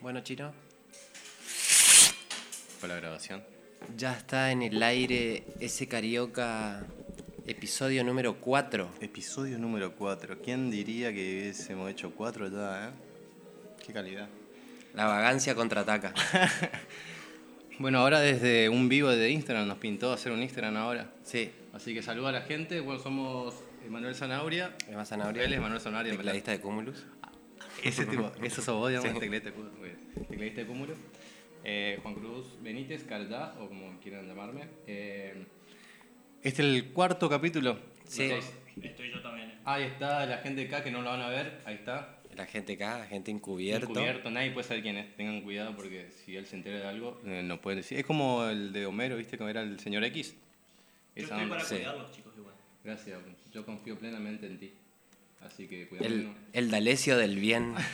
Bueno, Chino, Fue la grabación. ya está en el aire ese carioca episodio número 4. Episodio número 4. ¿Quién diría que hubiésemos hecho 4 ya, eh? Qué calidad. La vagancia contraataca. Bueno, ahora desde un vivo de Instagram nos pintó hacer un Instagram ahora. Sí, Así que saluda a la gente. Bueno, somos Emanuel Zanauria. Emma Zanabria. Él es Manuel Zanauria. Tecladista de Cumulus. Ese tipo, eso sos vos, digamos, tecladista de Cúmulo. Muy bien. Tecladista de Cúmulo. Eh, Juan Cruz Benítez, Caldá, o como quieran llamarme. Eh, este es el cuarto capítulo. Sí. Estoy yo también. eh. Ahí está la gente acá que no lo van a ver. Ahí está. La gente acá, la gente encubierto. Encubierto, nadie puede saber quién es. Tengan cuidado porque si él se entera de algo, eh, no pueden decir. Es como el de Homero, ¿viste? Como era el señor X. Yo Esa estoy onda. para sí. cuidarlos, chicos, igual. Gracias, yo confío plenamente en ti. Así que El, cuidado. el Dalecio del bien.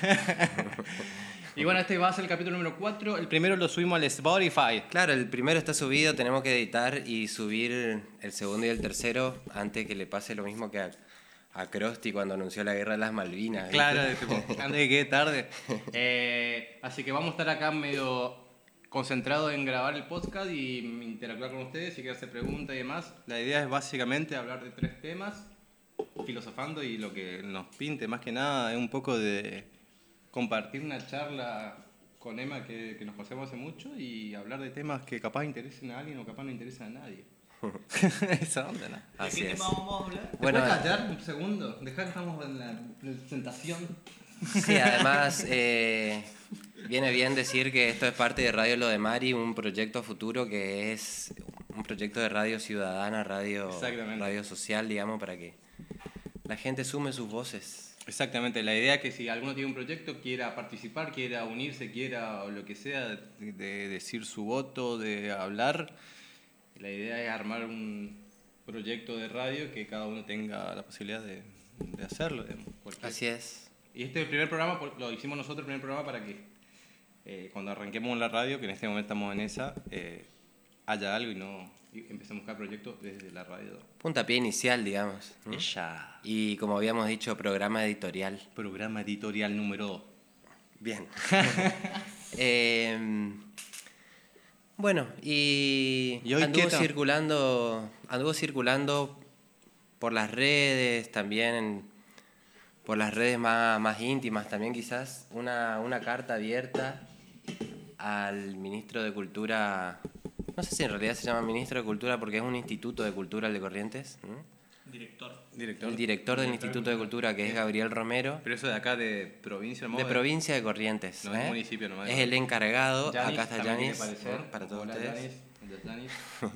Y bueno, este va a ser el capítulo número 4. El primero lo subimos al Spotify. Claro, el primero está subido, tenemos que editar y subir el segundo y el tercero antes que le pase lo mismo que a, a Krusty cuando anunció la guerra de las Malvinas. Claro, antes de que quede tarde. Eh, así que vamos a estar acá medio concentrados en grabar el podcast y interactuar con ustedes y que hacer preguntas y demás. La idea es básicamente hablar de tres temas, filosofando y lo que nos pinte más que nada es un poco de compartir una charla con Emma que, que nos pasemos hace mucho y hablar de temas que capaz interesen a alguien o capaz no interesan a nadie. Esa onda, ¿no? ¿De Así qué es. tema vamos a hablar? Bueno, ¿Te puedes callar un segundo? Dejar que estamos en la presentación. Sí, además eh, viene bien decir que esto es parte de Radio Lo de Mari, un proyecto futuro que es un proyecto de radio ciudadana, radio, radio social, digamos, para que la gente sume sus voces. Exactamente, la idea es que si alguno tiene un proyecto, quiera participar, quiera unirse, quiera lo que sea, de, de decir su voto, de hablar, la idea es armar un proyecto de radio que cada uno tenga la posibilidad de, de hacerlo. digamos, Así es. Y este es el primer programa, lo hicimos nosotros el primer programa para que eh, cuando arranquemos la radio, que en este momento estamos en esa, eh, haya algo y no y empecemos a buscar proyectos desde la radio. Puntapié inicial, digamos. ¿no? Ya. Y como habíamos dicho, programa editorial. Programa editorial número 2. Bien. Em, bueno, y, ¿Y hoy anduvo circulando, anduvo circulando por las redes, también por las redes más, más íntimas también quizás, una, una carta abierta al ministro de Cultura, no sé si en realidad se llama ministro de Cultura porque es un instituto de cultura el de Corrientes. Director. Director. el director del Instituto de Cultura que es Gabriel Romero. Pero eso de acá de provincia, ¿no? De provincia de Corrientes. No, es ¿eh? municipio nomás. Es el encargado. Acá está. ¿no? para todos Hola, ustedes. Yanis.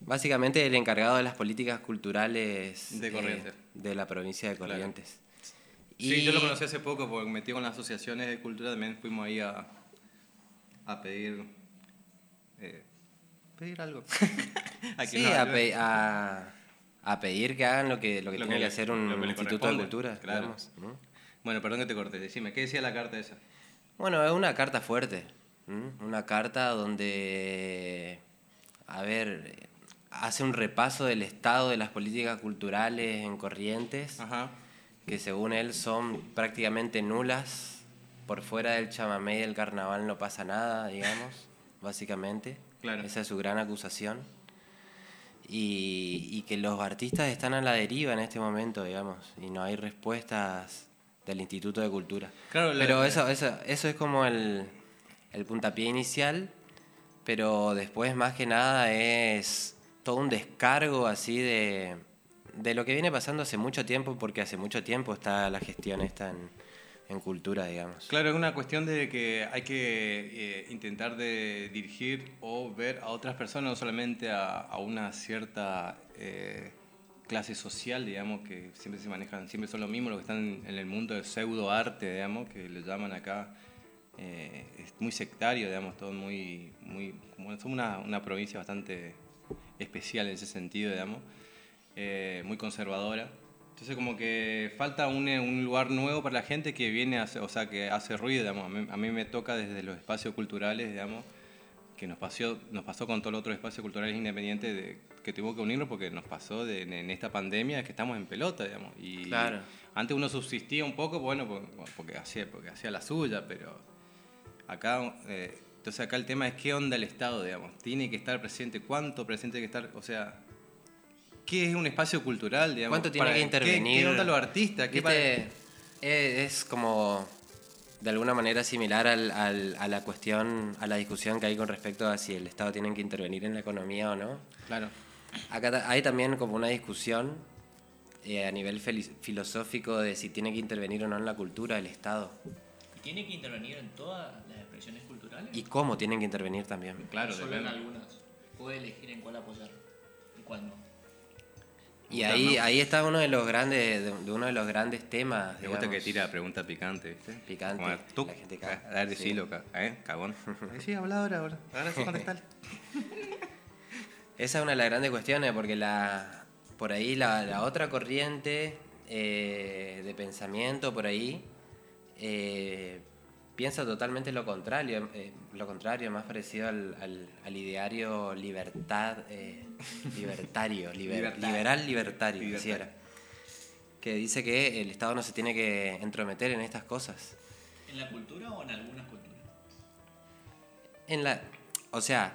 Básicamente el encargado de las políticas culturales De eh, Corrientes. de la provincia de Claro. Corrientes. Sí, yo lo conocí hace poco porque metí con las asociaciones de cultura, también fuimos ahí a, a pedir... eh, pedir algo. A que Sí, a, pe- a- a pedir que hagan lo que, lo que Lo tiene que hacer un que instituto de cultura. claro. digamos, ¿no? Bueno, perdón que te corté, decime, ¿qué decía la carta esa? Bueno, es una carta fuerte. ¿m? Una carta donde, a ver, hace un repaso del estado de las políticas culturales en Corrientes. Ajá. que según él son prácticamente nulas. Por fuera del chamamé y del carnaval no pasa nada, digamos, básicamente. Claro. Esa es su gran acusación. Y, y que los artistas están a la deriva en este momento, digamos, y no hay respuestas del Instituto de Cultura. Claro, la- pero eso, eso, eso es como el, el puntapié inicial, pero después más que nada es todo un descargo así de, de lo que viene pasando hace mucho tiempo, porque hace mucho tiempo está la gestión esta en, en cultura, digamos. Claro, es una cuestión de que hay que eh, intentar de dirigir o ver a otras personas, no solamente a, una cierta eh, clase social, digamos, que siempre se manejan, siempre son los mismos los que están en el mundo del pseudo arte, digamos, que le llaman acá, eh, es muy sectario, digamos, todo muy, muy, como somos una, una provincia bastante especial en ese sentido, digamos, eh, muy conservadora. Entonces como que falta un, eh, un lugar nuevo para la gente que viene, a o sea, que hace ruido, digamos. A mí, a mí me toca desde los espacios culturales, digamos, que nos pasó, nos pasó con todos los otros espacios culturales independientes de, que tuvimos que unirnos porque nos pasó de- en, esta pandemia que estamos en pelota, digamos. Y Claro. antes uno subsistía un poco, bueno, por- porque hacía, porque hacía la suya, pero Acá, eh, entonces acá el tema es qué onda el Estado, digamos. Tiene que estar presente, cuánto presente hay que estar, o sea, qué es un espacio cultural, digamos. ¿Cuánto tiene para- que qué- intervenir? ¿Qué, onda los artistas? ¿Qué Viste, eh, es como de alguna manera similar al- al- a la cuestión, a la discusión que hay con respecto a si el Estado tiene que intervenir en la economía o no. Claro. Acá hay también como una discusión eh, a nivel filosófico de si tiene que intervenir o no en la cultura el Estado ¿Y tiene que intervenir en todas las expresiones culturales? y cómo tienen que intervenir también. Claro, Solo en algunas. Puede elegir en cuál apoyar y cuál no. Y ahí, ahí está uno de los grandes, de, uno de los grandes temas. Me gusta que tira pregunta picante, ¿viste? Picante, Como, tú, la gente caga. a ver, Sí. decilo, ¿eh? Cagón. Sí, habla ahora, ahora. Ahora sí. Esa es una de las grandes cuestiones, porque la, por ahí la, la otra corriente eh, de pensamiento, por ahí, eh, piensa totalmente lo contrario, eh, lo contrario, más parecido al, al- al ideario libertad, eh, libertario, liber- Libertad. liberal libertario, Libertad. así era. que dice que el Estado no se tiene que entrometer en estas cosas. ¿En la cultura o en algunas culturas? En la, o sea,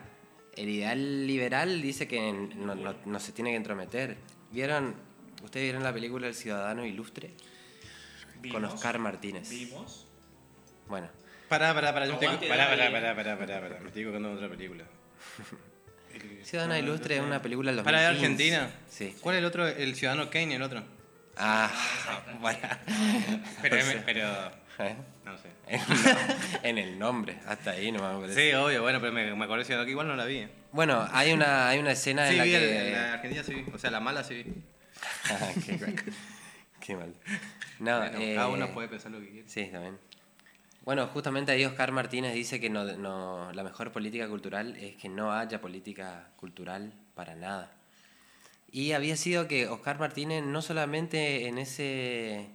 el ideal liberal dice que en- no, no- no se tiene que entrometer. ¿Vieron? ¿Ustedes vieron la película El Ciudadano Ilustre? Con Oscar Martínez. Vimos. Bueno, Pará, pará, pará, yo me estoy, Aguante, pará, pará, pará, pará, pará, pará, me estoy colgando de otra película. Ciudadano Ilustre es una película del 2015. ¿Para de Argentina? Sí. ¿Cuál es el otro? El Ciudadano Kane, el otro. Ah, bueno. Pero, pero ¿eh? no sé. En el nombre, hasta ahí no me parece. Sí, obvio, bueno, pero me, me acuerdo de Ciudadano Kane, igual no la vi. ¿eh? Bueno, hay una, hay una escena Sí, en la vi que... la Argentina sí vi, o sea, la mala sí vi. Ah, qué, qué mal. No, Bueno, eh, cada uno puede pensar lo que quiere. Sí, también. Bueno, justamente ahí Oscar Martínez dice que no, no, la mejor política cultural es que no haya política cultural para nada. Y había sido que Oscar Martínez no solamente en ese,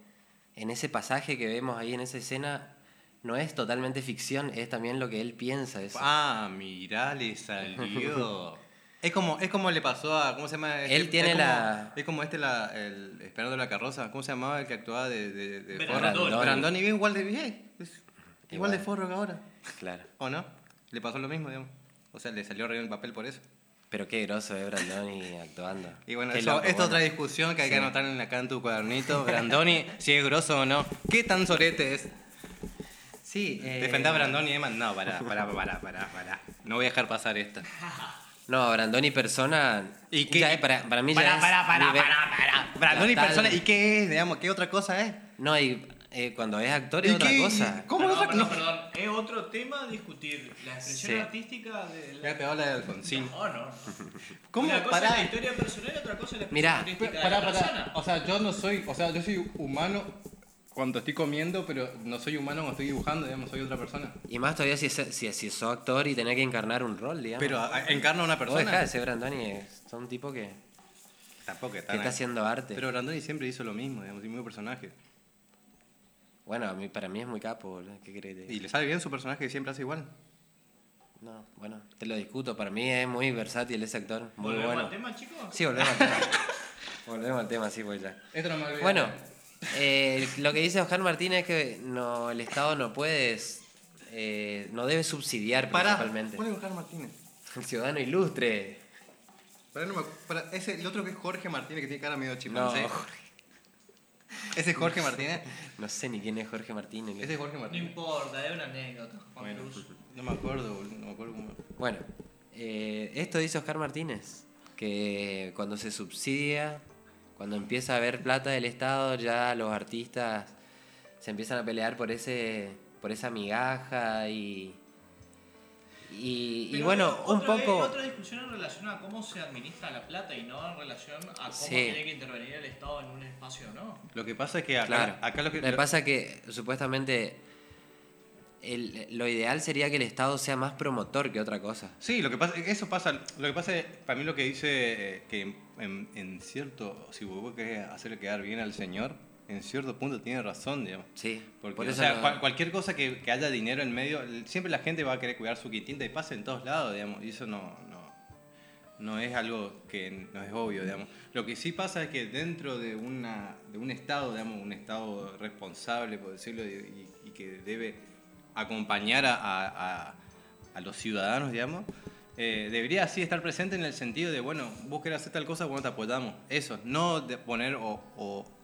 en ese pasaje que vemos ahí en esa escena, no es totalmente ficción, es también lo que él piensa. Es, Ah, mirá, le salió. es como, es como le pasó a. ¿Cómo se llama? Él tiene es como- la- Es como este, la, el Esperando la carroza. ¿Cómo se llamaba el que actuaba de. de, de Brandoni. Brandoni, bien igual de bien. es igual, Igual. de forro que ahora. Claro. ¿O no? Le pasó lo mismo, digamos. O sea, le salió re bien el papel por eso. Pero qué groso es Brandoni actuando. Y bueno, Qué eso, loco, esta es bueno. otra discusión que hay que Sí. anotar en acá en tu cuadernito. Brandoni, si es grosso o no. ¿Qué tan sorete es? Sí, eh, Defender a Brandoni, Emma. No, pará, pará, pará, pará, pará. No voy a dejar pasar esta. No, Brandoni persona. ¿Y qué? ya es para, para mí ya Pará, es pará, pará, pará, pará. Brandoni persona. ¿Y qué es? Digamos, ¿qué otra cosa es? No, y eh, cuando es actor ¿Y es otra qué? cosa. ¿Cómo perdón, otra perdón, cosa? perdón. Es otro tema discutir la expresión Sí. artística de Me ha la... pegado la de Alfonsín. No, no. ¿Cómo? Una cosa Pará. es la historia personal y otra cosa es la expresión Mirá, artística de Pará, la pará. persona. O sea, yo no soy. O sea, yo soy humano cuando estoy comiendo, pero no soy humano cuando estoy dibujando, digamos, soy otra persona. Y más todavía si, es, si, si sos actor y tenés que encarnar un rol, digamos. Pero a- encarna a una persona. dejá de ser Brandoni, es un tipo que, Tampoco que está. está haciendo arte. Pero Brandoni siempre hizo lo mismo, digamos, el mismo personaje. Bueno, a mí, para mí es muy capo, boludo. ¿Qué te Y le sale bien su personaje que siempre hace igual. No, bueno, te lo discuto. Para mí es muy versátil ese actor. Muy ¿Volvemos bueno. al tema, chicos? Sí, volvemos al tema. volvemos al tema, sí, pues ya. Esto no me olvidé. Bueno, eh, lo que dice Oscar Martínez es que no, el Estado no puede, eh, no debe subsidiar Pará, principalmente. ¿cuál es Oscar Martínez? El ciudadano ilustre. Pará, no me acu- pará, ese, el otro que es Jorge Martínez, que tiene cara medio No, chimpancé. ¿Ese es Jorge Martínez? no sé ni quién es Jorge Martínez. Ese es Jorge No Martínez. importa, es una anécdota. Juan Bueno, Cruz. no me acuerdo, boludo, no me acuerdo cómo. Bueno, eh, esto dice Oscar Martínez, que cuando se subsidia, cuando empieza a haber plata del Estado, ya los artistas se empiezan a pelear por ese por esa migaja y y, y bueno, hay un otra- poco Hay otra discusión en relación a cómo se administra la plata y no en relación a cómo Sí. tiene que intervenir el Estado en un espacio o no. Lo que pasa es que acá, claro. acá lo que. Me pasa que supuestamente el- lo ideal sería que el Estado sea más promotor que otra cosa. Sí, lo que pasa, eso pasa, lo que pasa es, para mí lo que dice eh, que en, en cierto, si vos querés hacerle quedar bien al señor, en cierto punto tiene razón, digamos. Sí, Porque, por o sea, no- cual- cualquier cosa que, que haya dinero en medio, siempre la gente va a querer cuidar su quintinta y pasa en todos lados, digamos, y eso no, no, no es algo que no es obvio, digamos. Lo que sí pasa es que dentro de, una, de un Estado, digamos, un Estado responsable, por decirlo, y, y que debe acompañar a, a- a los ciudadanos, digamos, eh, debería así estar presente en el sentido de, bueno, vos querés hacer tal cosa, bueno, te apoyamos. Eso, no de poner o... o-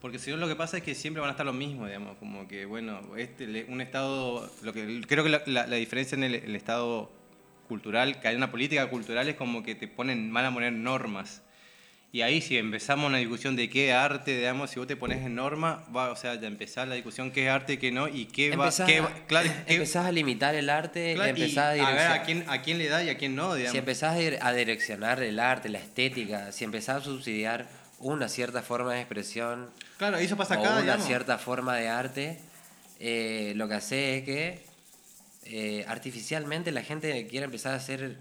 porque si no lo que pasa es que siempre van a estar lo mismo, digamos, como que, bueno, este, un Estado, lo que, creo que la, la- la diferencia en el, el Estado cultural, que hay una política cultural es como que te ponen, van a poner normas. Y ahí si empezamos una discusión de qué arte, digamos, si vos te pones en norma, va, o sea, ya empezar la discusión qué es arte, qué no, y qué va, Empezás, qué a, va- claro, qué- empezás a limitar el arte, claro, y empezás a a ver a quién, a quién le da y a quién no, digamos. Si empezás a direccionar el arte, la estética, si empezás a subsidiar una cierta forma de expresión Claro, eso pasa o acá, una digamos. cierta forma de arte, eh, lo que hace es que eh, artificialmente la gente quiere empezar a hacer,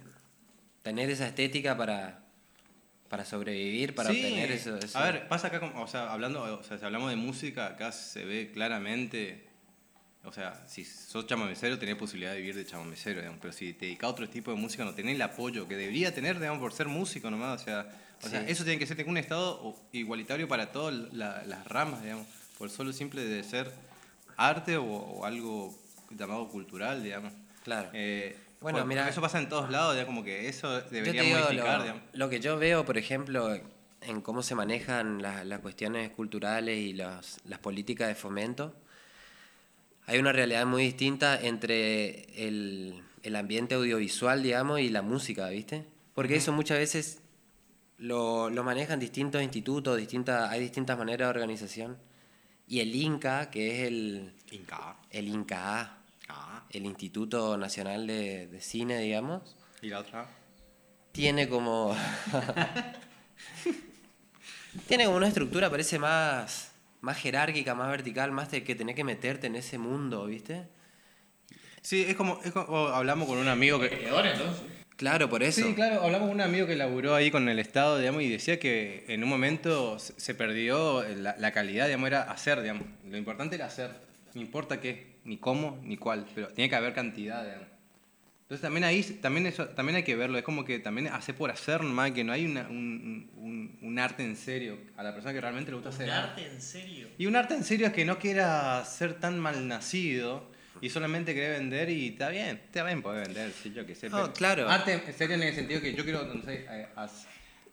tener esa estética para, para sobrevivir, para Sí, obtener eso, eso. A ver, pasa acá, como- o sea, hablando, o sea, si hablamos de música, acá se ve claramente, o sea, si sos chamamecero tenés posibilidad de vivir de chamamecero, digamos, pero si te dedicas a otro tipo de música no tenés el apoyo que debería tener, digamos, por ser músico nomás, o sea, o sea eso tiene que ser un estado igualitario para todas la- las ramas, digamos, por solo simple de ser arte o, o algo llamado cultural, digamos. Claro. Eh, Bueno, por- mira- eso pasa en todos lados, ya como que eso debería modificar, lo, digamos. lo que yo veo, por ejemplo, en cómo se manejan las, las cuestiones culturales y las, las políticas de fomento, hay una realidad muy distinta entre el, el ambiente audiovisual, digamos, y la música, ¿viste? Porque eso muchas veces lo, lo manejan distintos institutos, distintas, hay distintas maneras de organización. Y el INCA, que es el, Inca. el INCA, Ah. el Instituto Nacional de, de Cine, digamos, ¿Y la otra? tiene como. tiene como una estructura, parece más, más jerárquica, más vertical, más de que tenés que meterte en ese mundo, ¿viste? Sí, es como, es como- hablamos con un amigo que... Peor entonces. Claro, por eso. Sí, claro, hablamos con un amigo que laburó ahí con el Estado, digamos, y decía que en un momento se perdió la, la calidad, digamos, era hacer, digamos. Lo importante era hacer, no importa qué, ni cómo, ni cuál, pero tiene que haber cantidad, digamos. Entonces también ahí, también eso, también hay que verlo, es como que también hace por hacer nomás, que no hay una- un, un- un arte en serio a la persona que realmente le gusta hacer Un arte. arte en serio. Y un arte en serio es que no quiera ser tan mal nacido y solamente quiere vender y está bien, está bien poder vender, sí, yo qué sé. No, pero- claro. Arte en serio en el sentido que yo quiero, no sé, eh,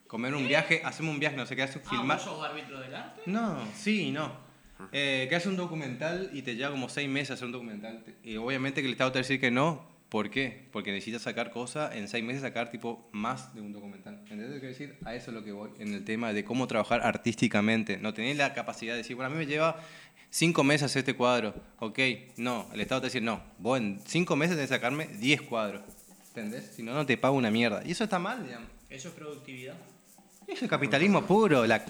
comer un viaje, hacemos un viaje, no sé qué, hace Ah, filmar. ¿vos sos árbitro del arte? No, sí, no. Eh, que hace un documental y te lleva como seis meses hacer un documental. Y obviamente que el Estado te va a decir que no. ¿Por qué? Porque necesitas sacar cosas, en seis meses sacar tipo más de un documental. ¿Entendés lo que quiero decir? A eso es lo que voy en el tema de cómo trabajar artísticamente. No tenés la capacidad de decir, bueno, a mí me lleva cinco meses este cuadro. Ok, no. El Estado te decir, no. Vos en cinco meses tenés que sacarme diez cuadros. ¿Entendés? Si no, no te pago una mierda. Y eso está mal, digamos. Eso es productividad. Eso es capitalismo puro, la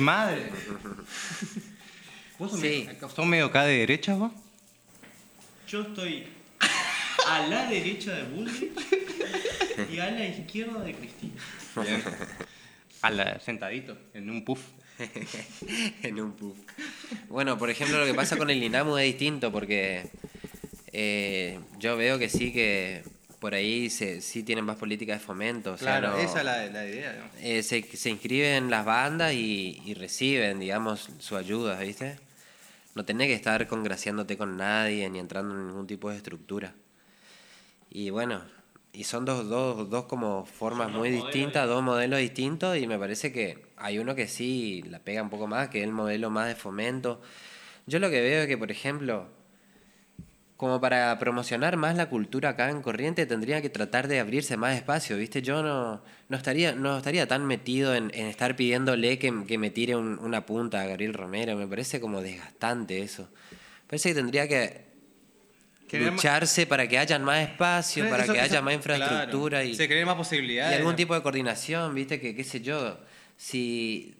madre. ¿Vos sos, Sí. medio, sos medio acá de derecha, vos? Yo estoy a la derecha de Bullrich y a la izquierda de Cristina. Bien. A la, sentadito, en un puff. en un puff. Bueno, por ejemplo, lo que pasa con el INAMU es distinto porque eh, yo veo que sí que por ahí se, sí tienen más política de fomento. O sea, Claro, no- esa es la, la idea. ¿no? eh, se, se inscriben las bandas y, y reciben, digamos, su ayuda, ¿viste? No tenés que estar congraciándote con nadie ni entrando en ningún tipo de estructura. Y bueno, y son dos, dos, dos como formas Son muy modelos distintas, dos modelos distintos y me parece que hay uno que sí la pega un poco más, que es el modelo más de fomento. Yo lo que veo es que, por ejemplo, como para promocionar más la cultura acá en Corriente tendría que tratar de abrirse más espacio, ¿viste? Yo no, no, estaría, no estaría tan metido en, en estar pidiéndole que, que me tire un- una punta a Gabriel Romero, me parece como desgastante eso. Parece que tendría que lucharse para que haya más espacio, para eso- que haya más infraestructura claro. y, Se creen más y posibilidades. algún ¿no? tipo de coordinación, ¿viste? Que qué sé yo, si,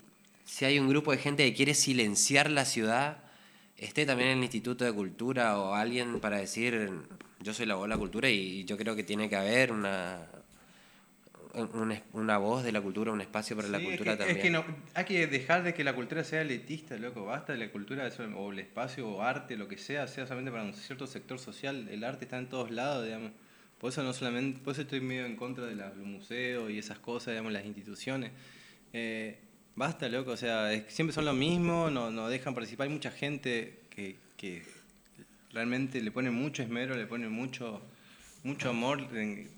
si hay un grupo de gente que quiere silenciar la ciudad, esté también el Instituto de Cultura o alguien para decir, yo soy la voz de la cultura y yo creo que tiene que haber una, un es- una voz de la cultura, un espacio para la es cultura que- también. Es que no, hay que dejar de que la cultura sea elitista, loco. Basta de la cultura o el espacio o arte, lo que sea, sea solamente para un cierto sector social. El arte está en todos lados, digamos. Por eso no solamente, por eso estoy medio en contra de los museos y esas cosas, digamos, las instituciones. Eh, basta, loco, o sea, siempre son lo mismo, no, no dejan participar. Hay mucha gente que, que realmente le ponen mucho esmero, le ponen mucho, mucho amor,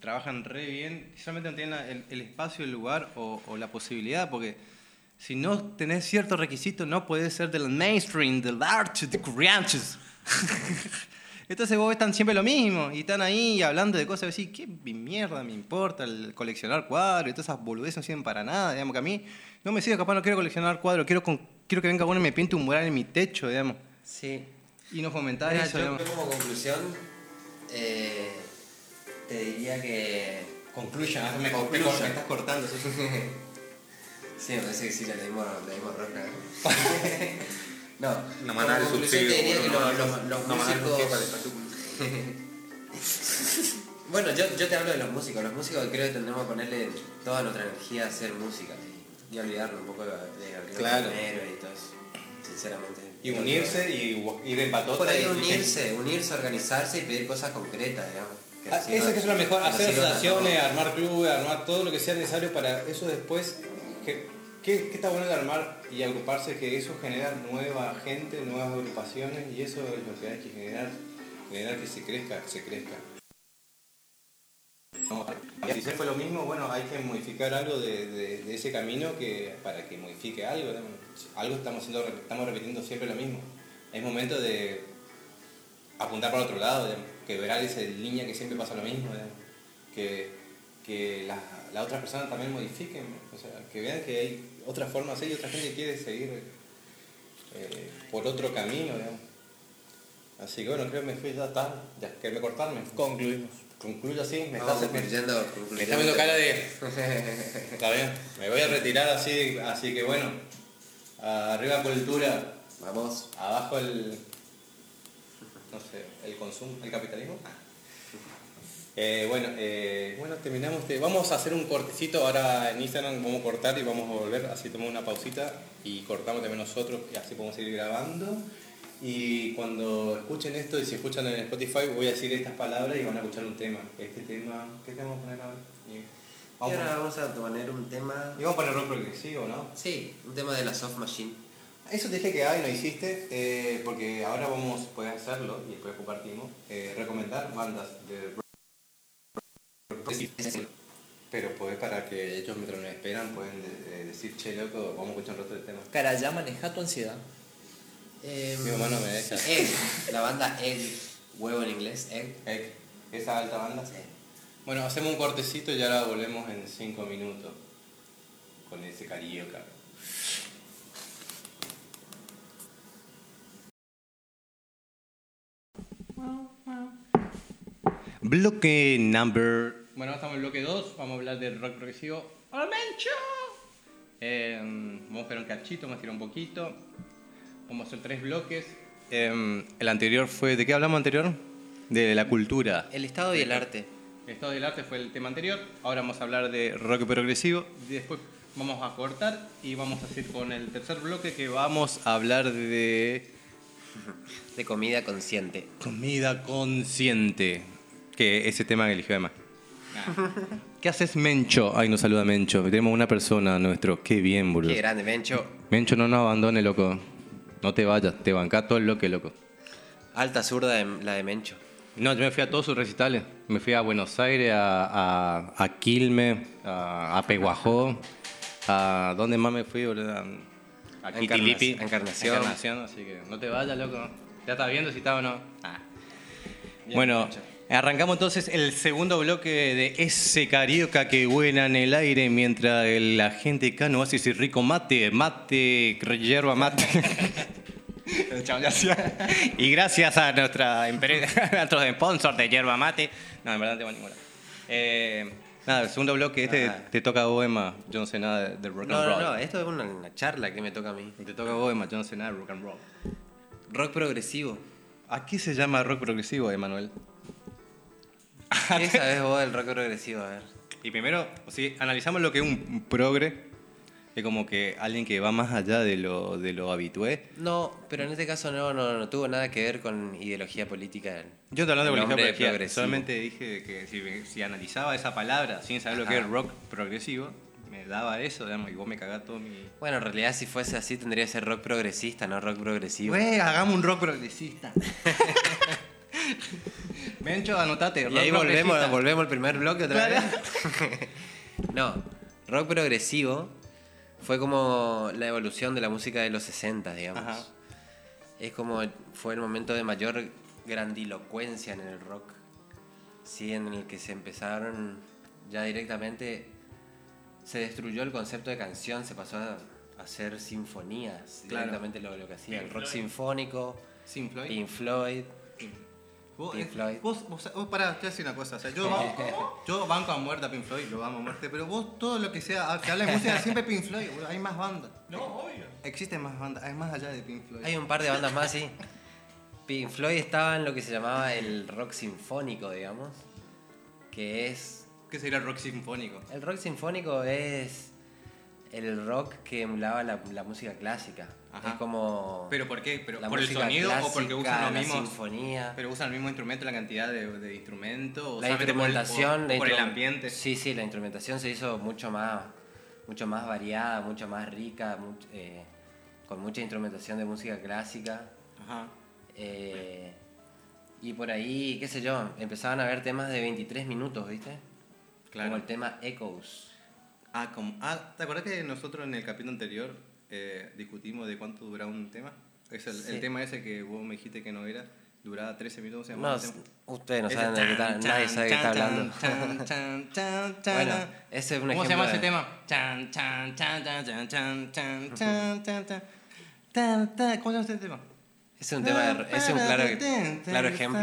trabajan re bien, solamente no tienen el, espacio, el lugar o, la posibilidad, porque si no tenés ciertos requisitos no podés ser del mainstream, del arte, de corrientes. Entonces vos están siempre lo mismo y están ahí hablando de cosas así, ¿qué mierda me importa el coleccionar cuadros y todas esas boludeces no sirven para nada, digamos que a mí no me sirve, capaz no quiero coleccionar cuadros, quiero, con- quiero que venga uno y me pinte un mural en mi techo, digamos, Sí. y no fomentar Mira, eso, yo, digamos. como conclusión, eh, te diría que... Concluya, me- me- me estás cortando. Sí, me parece que sí, le dimos, le dimos roca. no, manada de conclusión subsidio. una los, los, músicos... el. Bueno, yo, yo te hablo de los músicos. Los músicos creo que tendremos que ponerle toda nuestra energía a hacer música y, olvidarnos un poco de, de Claro. Y todo eso. Sinceramente. Y unirse y ir en. Por ahí y- unirse, unirse, organizarse y pedir cosas concretas, digamos. Que Ah, Eso no- que es lo mejor, no hacer asociaciones, armar clubes, armar todo lo que sea necesario para eso después. que- ¿Qué, qué está bueno de armar y agruparse? Que eso genera nueva gente, nuevas agrupaciones y eso es lo que hay que generar, generar que se crezca, que se crezca. No, si se fue lo mismo, bueno, hay que modificar algo de, ese camino que, para que modifique algo. Algo estamos, haciendo, estamos repitiendo siempre lo mismo. Es momento de apuntar para otro lado, digamos, quebrar esa línea que siempre pasa lo mismo, que, que las otras personas también modifiquen, o sea, que vean que hay otras formas y otra gente que quiere seguir eh, por otro camino, digamos. Así que bueno, creo que me fui ya tarde, ya, quererme cortarme. Concluimos. Concluyo así, me está, concluyendo, me está viendo cara de... Está bien, me voy a retirar así, así que bueno, arriba cultura, Vamos. abajo el... no sé, el consumo, el capitalismo. Eh, bueno, eh, bueno, terminamos. de- vamos a hacer un cortecito ahora en Instagram, vamos a cortar y vamos a volver, así tomamos una pausita y cortamos también nosotros y así podemos seguir grabando. Y cuando escuchen esto y si escuchan en Spotify voy a decir estas palabras y van a escuchar un tema. Este tema, ¿qué tema vamos a poner ahora? Y vamos, ahora vamos a poner un tema... y vamos a poner rock progresivo, ¿no? Sí, un tema de la Soft Machine. Eso te dije que hay, no hiciste, eh, porque ahora vamos, puedes hacerlo y después compartimos, eh, recomendar bandas de rock. Pero pues para que ellos mientras nos esperan pueden de- de decir, che loco, vamos a escuchar un rato de tema. Cara, ya maneja tu ansiedad. Eh, Mi mamá no me deja. Egg, la banda Egg, huevo en inglés, Egg. Eh, esa alta banda. Sí. Bueno, hacemos un cortecito y ahora volvemos en 5 minutos con ese carioca. Bloque number. Bueno, estamos en bloque 2. Vamos a hablar del rock progresivo. ¡Hola, Mencho! Eh, vamos a esperar un cachito, vamos a tirar un poquito. Vamos a hacer tres bloques. Eh, el anterior fue. ¿De qué hablamos anterior? De la cultura. El Estado y el arte. El estado del arte fue el tema anterior. Ahora vamos a hablar de rock progresivo. Y después vamos a cortar y vamos a ir con el tercer bloque que vamos a hablar de De comida consciente. comida consciente. Que ese tema que eligió además. ¿Qué haces, Mencho? Ay, nos saluda Mencho. Tenemos una persona nuestro. Qué bien, boludo. Qué grande, Mencho. Mencho, no nos abandone, loco. No te vayas, te banca todo el bloque, loco. Alta zurda de- la de Mencho. No, yo me fui a todos sus recitales. Me fui a Buenos Aires, a, a, a Quilmes, a, a Peguajó. A, ¿Dónde más me fui, boludo? A, Quitilipi. Encarnación. Encarnación, así que no te vayas, loco. Ya estás viendo si está o no. bueno, arrancamos entonces el segundo bloque de ese carioca que vuela en el aire mientras la gente acá no hace ese rico mate, mate, yerba mate. y gracias a nuestra empresa, a nuestros sponsors de yerba mate. No, en verdad no tengo ninguna. Eh, nada, el segundo bloque, este Ah. te toca a vos, Emma. Yo no sé nada de, rock No, and no, roll. no, esto es una, una charla que me toca a mí. Te toca a vos, Emma. Yo no sé nada de rock and roll. Rock progresivo. ¿A qué se llama rock progresivo, Emanuel? ¿Qué sabes vos del rock progresivo? A ver. Y primero, si analizamos lo que es un progre, es como que alguien que va más allá de lo, de lo habitué. No, pero en este caso no, no, no tuvo nada que ver con ideología política. Yo te hablando de nombre política solamente dije que si, si analizaba esa palabra sin saber lo que Ajá. es rock progresivo, me daba eso, digamos, y vos me cagás todo mi... Bueno, en realidad si fuese así tendría que ser rock progresista, no rock progresivo. Güey, hagamos un rock progresista. Mencho, anotate. Y ahí volvemos, volvemos al primer bloque otra Claro. vez. no, rock progresivo fue como la evolución de la música de los 60, digamos. Ajá. Es como fue el momento de mayor grandilocuencia en el rock. Sí, en el que se empezaron ya directamente se destruyó el concepto de canción, se pasó a hacer sinfonías, Claro. directamente lo, lo que hacía, el rock sinfónico, Sin Floyd. Pink Floyd. Vos, Pink eh, Floyd. vos, vos, vos pará, te voy a decir una cosa. O sea, yo, banco, yo banco a muerte a Pink Floyd, lo amo a muerte, pero vos todo lo que sea, que habla de música, siempre Pink Floyd, hay más bandas. No, obvio. Existen más bandas, hay más allá de Pink Floyd. Hay un par de bandas más, sí. Pink Floyd estaba en lo que se llamaba el rock sinfónico, digamos, que es... ¿Qué sería el rock sinfónico? El rock sinfónico es el rock que emulaba la, la música clásica. Ajá. Es como... ¿Pero por qué? ¿Pero ¿Por el sonido o porque usan los mismos? sinfonía. ¿Pero usan el mismo instrumento, la cantidad de, de instrumentos? o la solamente por el- instrumentación la por el ambiente? sí sí la instrumentación se hizo mucho más mucho más variada mucho más rica much- eh, con mucha instrumentación de música clásica Ajá. eh, y por ahí qué sé yo empezaban a haber temas de 23 minutos viste Claro. como el tema Echoes Ah, como, ah, ¿te acuerdas que nosotros en el capítulo anterior eh, discutimos de cuánto duraba un tema? Es el, tema ese que vos me dijiste que no era, duraba 13 minutos. se no ustedes no Ese saben de qué nadie sabe de qué está hablando chan, chan, chan, chan. bueno ese es un ¿Cómo se llama de- ese tema? Chan, chan, chan, chan, chan, chan, chan, chan, chan, chan. Tan, tan. ¿Cómo se llama ese tema? es un tema de- es un claro, claro ejemplo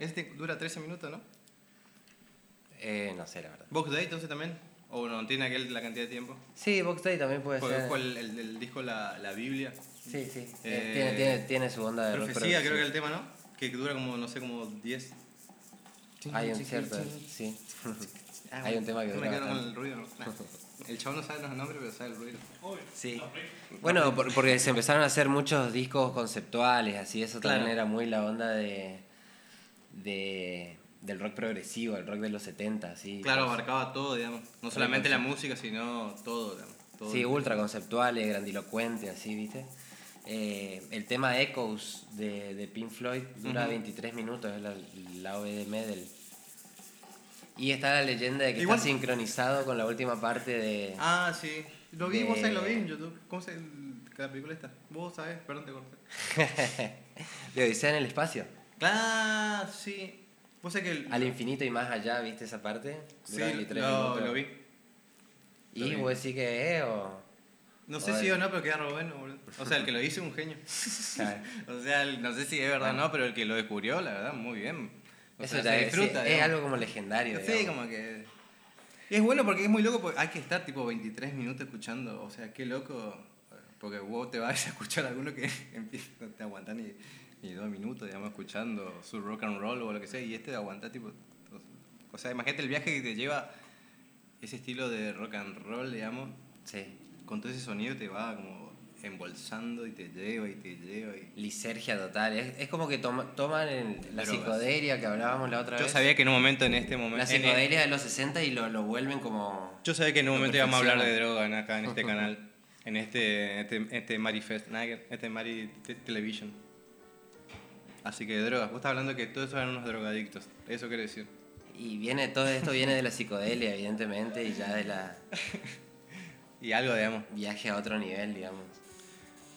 Este dura 13 minutos, ¿no? Eh, no sé la verdad ¿Box Day entonces también? ¿O no tiene aquel la cantidad de tiempo? sí Box Day también puede Porque ser fue el, el, el disco la, la Biblia. sí sí Eh, Eh, tiene, tiene, tiene su onda de rock Profecía creo que el tema, ¿no? Que dura como, no sé, como 10. Hay un cierto, sí. Hay un tema que No dura me quedo con bastante. el ruido, ¿no? Nah. El chavo no sabe los nombres, pero sabe el ruido. Obvio. Sí. Bueno, por- porque se empezaron a hacer muchos discos conceptuales, así, eso también era muy la onda de, de del rock progresivo, el rock de los 70, sí. Claro, Cos- abarcaba todo, digamos. No solamente la música, sino todo, digamos. Todo. Sí, ultra conceptuales, grandilocuentes, así, ¿viste? Eh, el tema Echoes de, de Pink Floyd dura Ujú. 23 minutos, es la, la OV de Medel. Y está la leyenda de que Igual- está sincronizado con la última parte de... Ah, sí. Lo vi, vos De- sabés, lo vi en YouTube. ¿Cómo se la película está? Vos sabés, perdón, te corté. de Odisea en el espacio. Claro, sí. Vos que... el- Al infinito y más allá, ¿viste esa parte? Sí, Dura 23 lo, lo vi. lo ¿Y vi. vos decís que es o...? No sé si o no, pero queda re bueno, boludo. O sea, el que lo hizo es un genio. O sea, el- no sé si es verdad o no, pero el que lo descubrió, la verdad, muy bien. O Eso sea, se disfruta. es algo como legendario, Sí, digamos. como que... Y es bueno porque es muy loco, porque hay que estar tipo 23 minutos escuchando, o sea, qué loco, porque vos te vas a escuchar a alguno que empieza, no te aguanta ni, ni dos minutos, digamos, escuchando su rock and roll o lo que sea, y este aguanta tipo... O sea, imagínate el viaje que te lleva ese estilo de rock and roll, digamos, Sí. con todo ese sonido te va como embolsando y te lleva y te lleva y... Lisergia total. Es, es como que toma- toman el- la psicodelia que hablábamos la otra Yo vez. sabía que en un momento, en este momento... La psicodelia de los 60 y lo, lo vuelven como... Yo sabía que en un momento íbamos a hablar de droga acá en este canal, en este, este, este Marifest, este Mari Te- Television. Así que drogas, vos estás hablando que todos eran unos drogadictos, eso quiere decir. Y viene, todo esto viene de la psicodelia, evidentemente, y ya de la Y algo, digamos. viaje a otro nivel, digamos.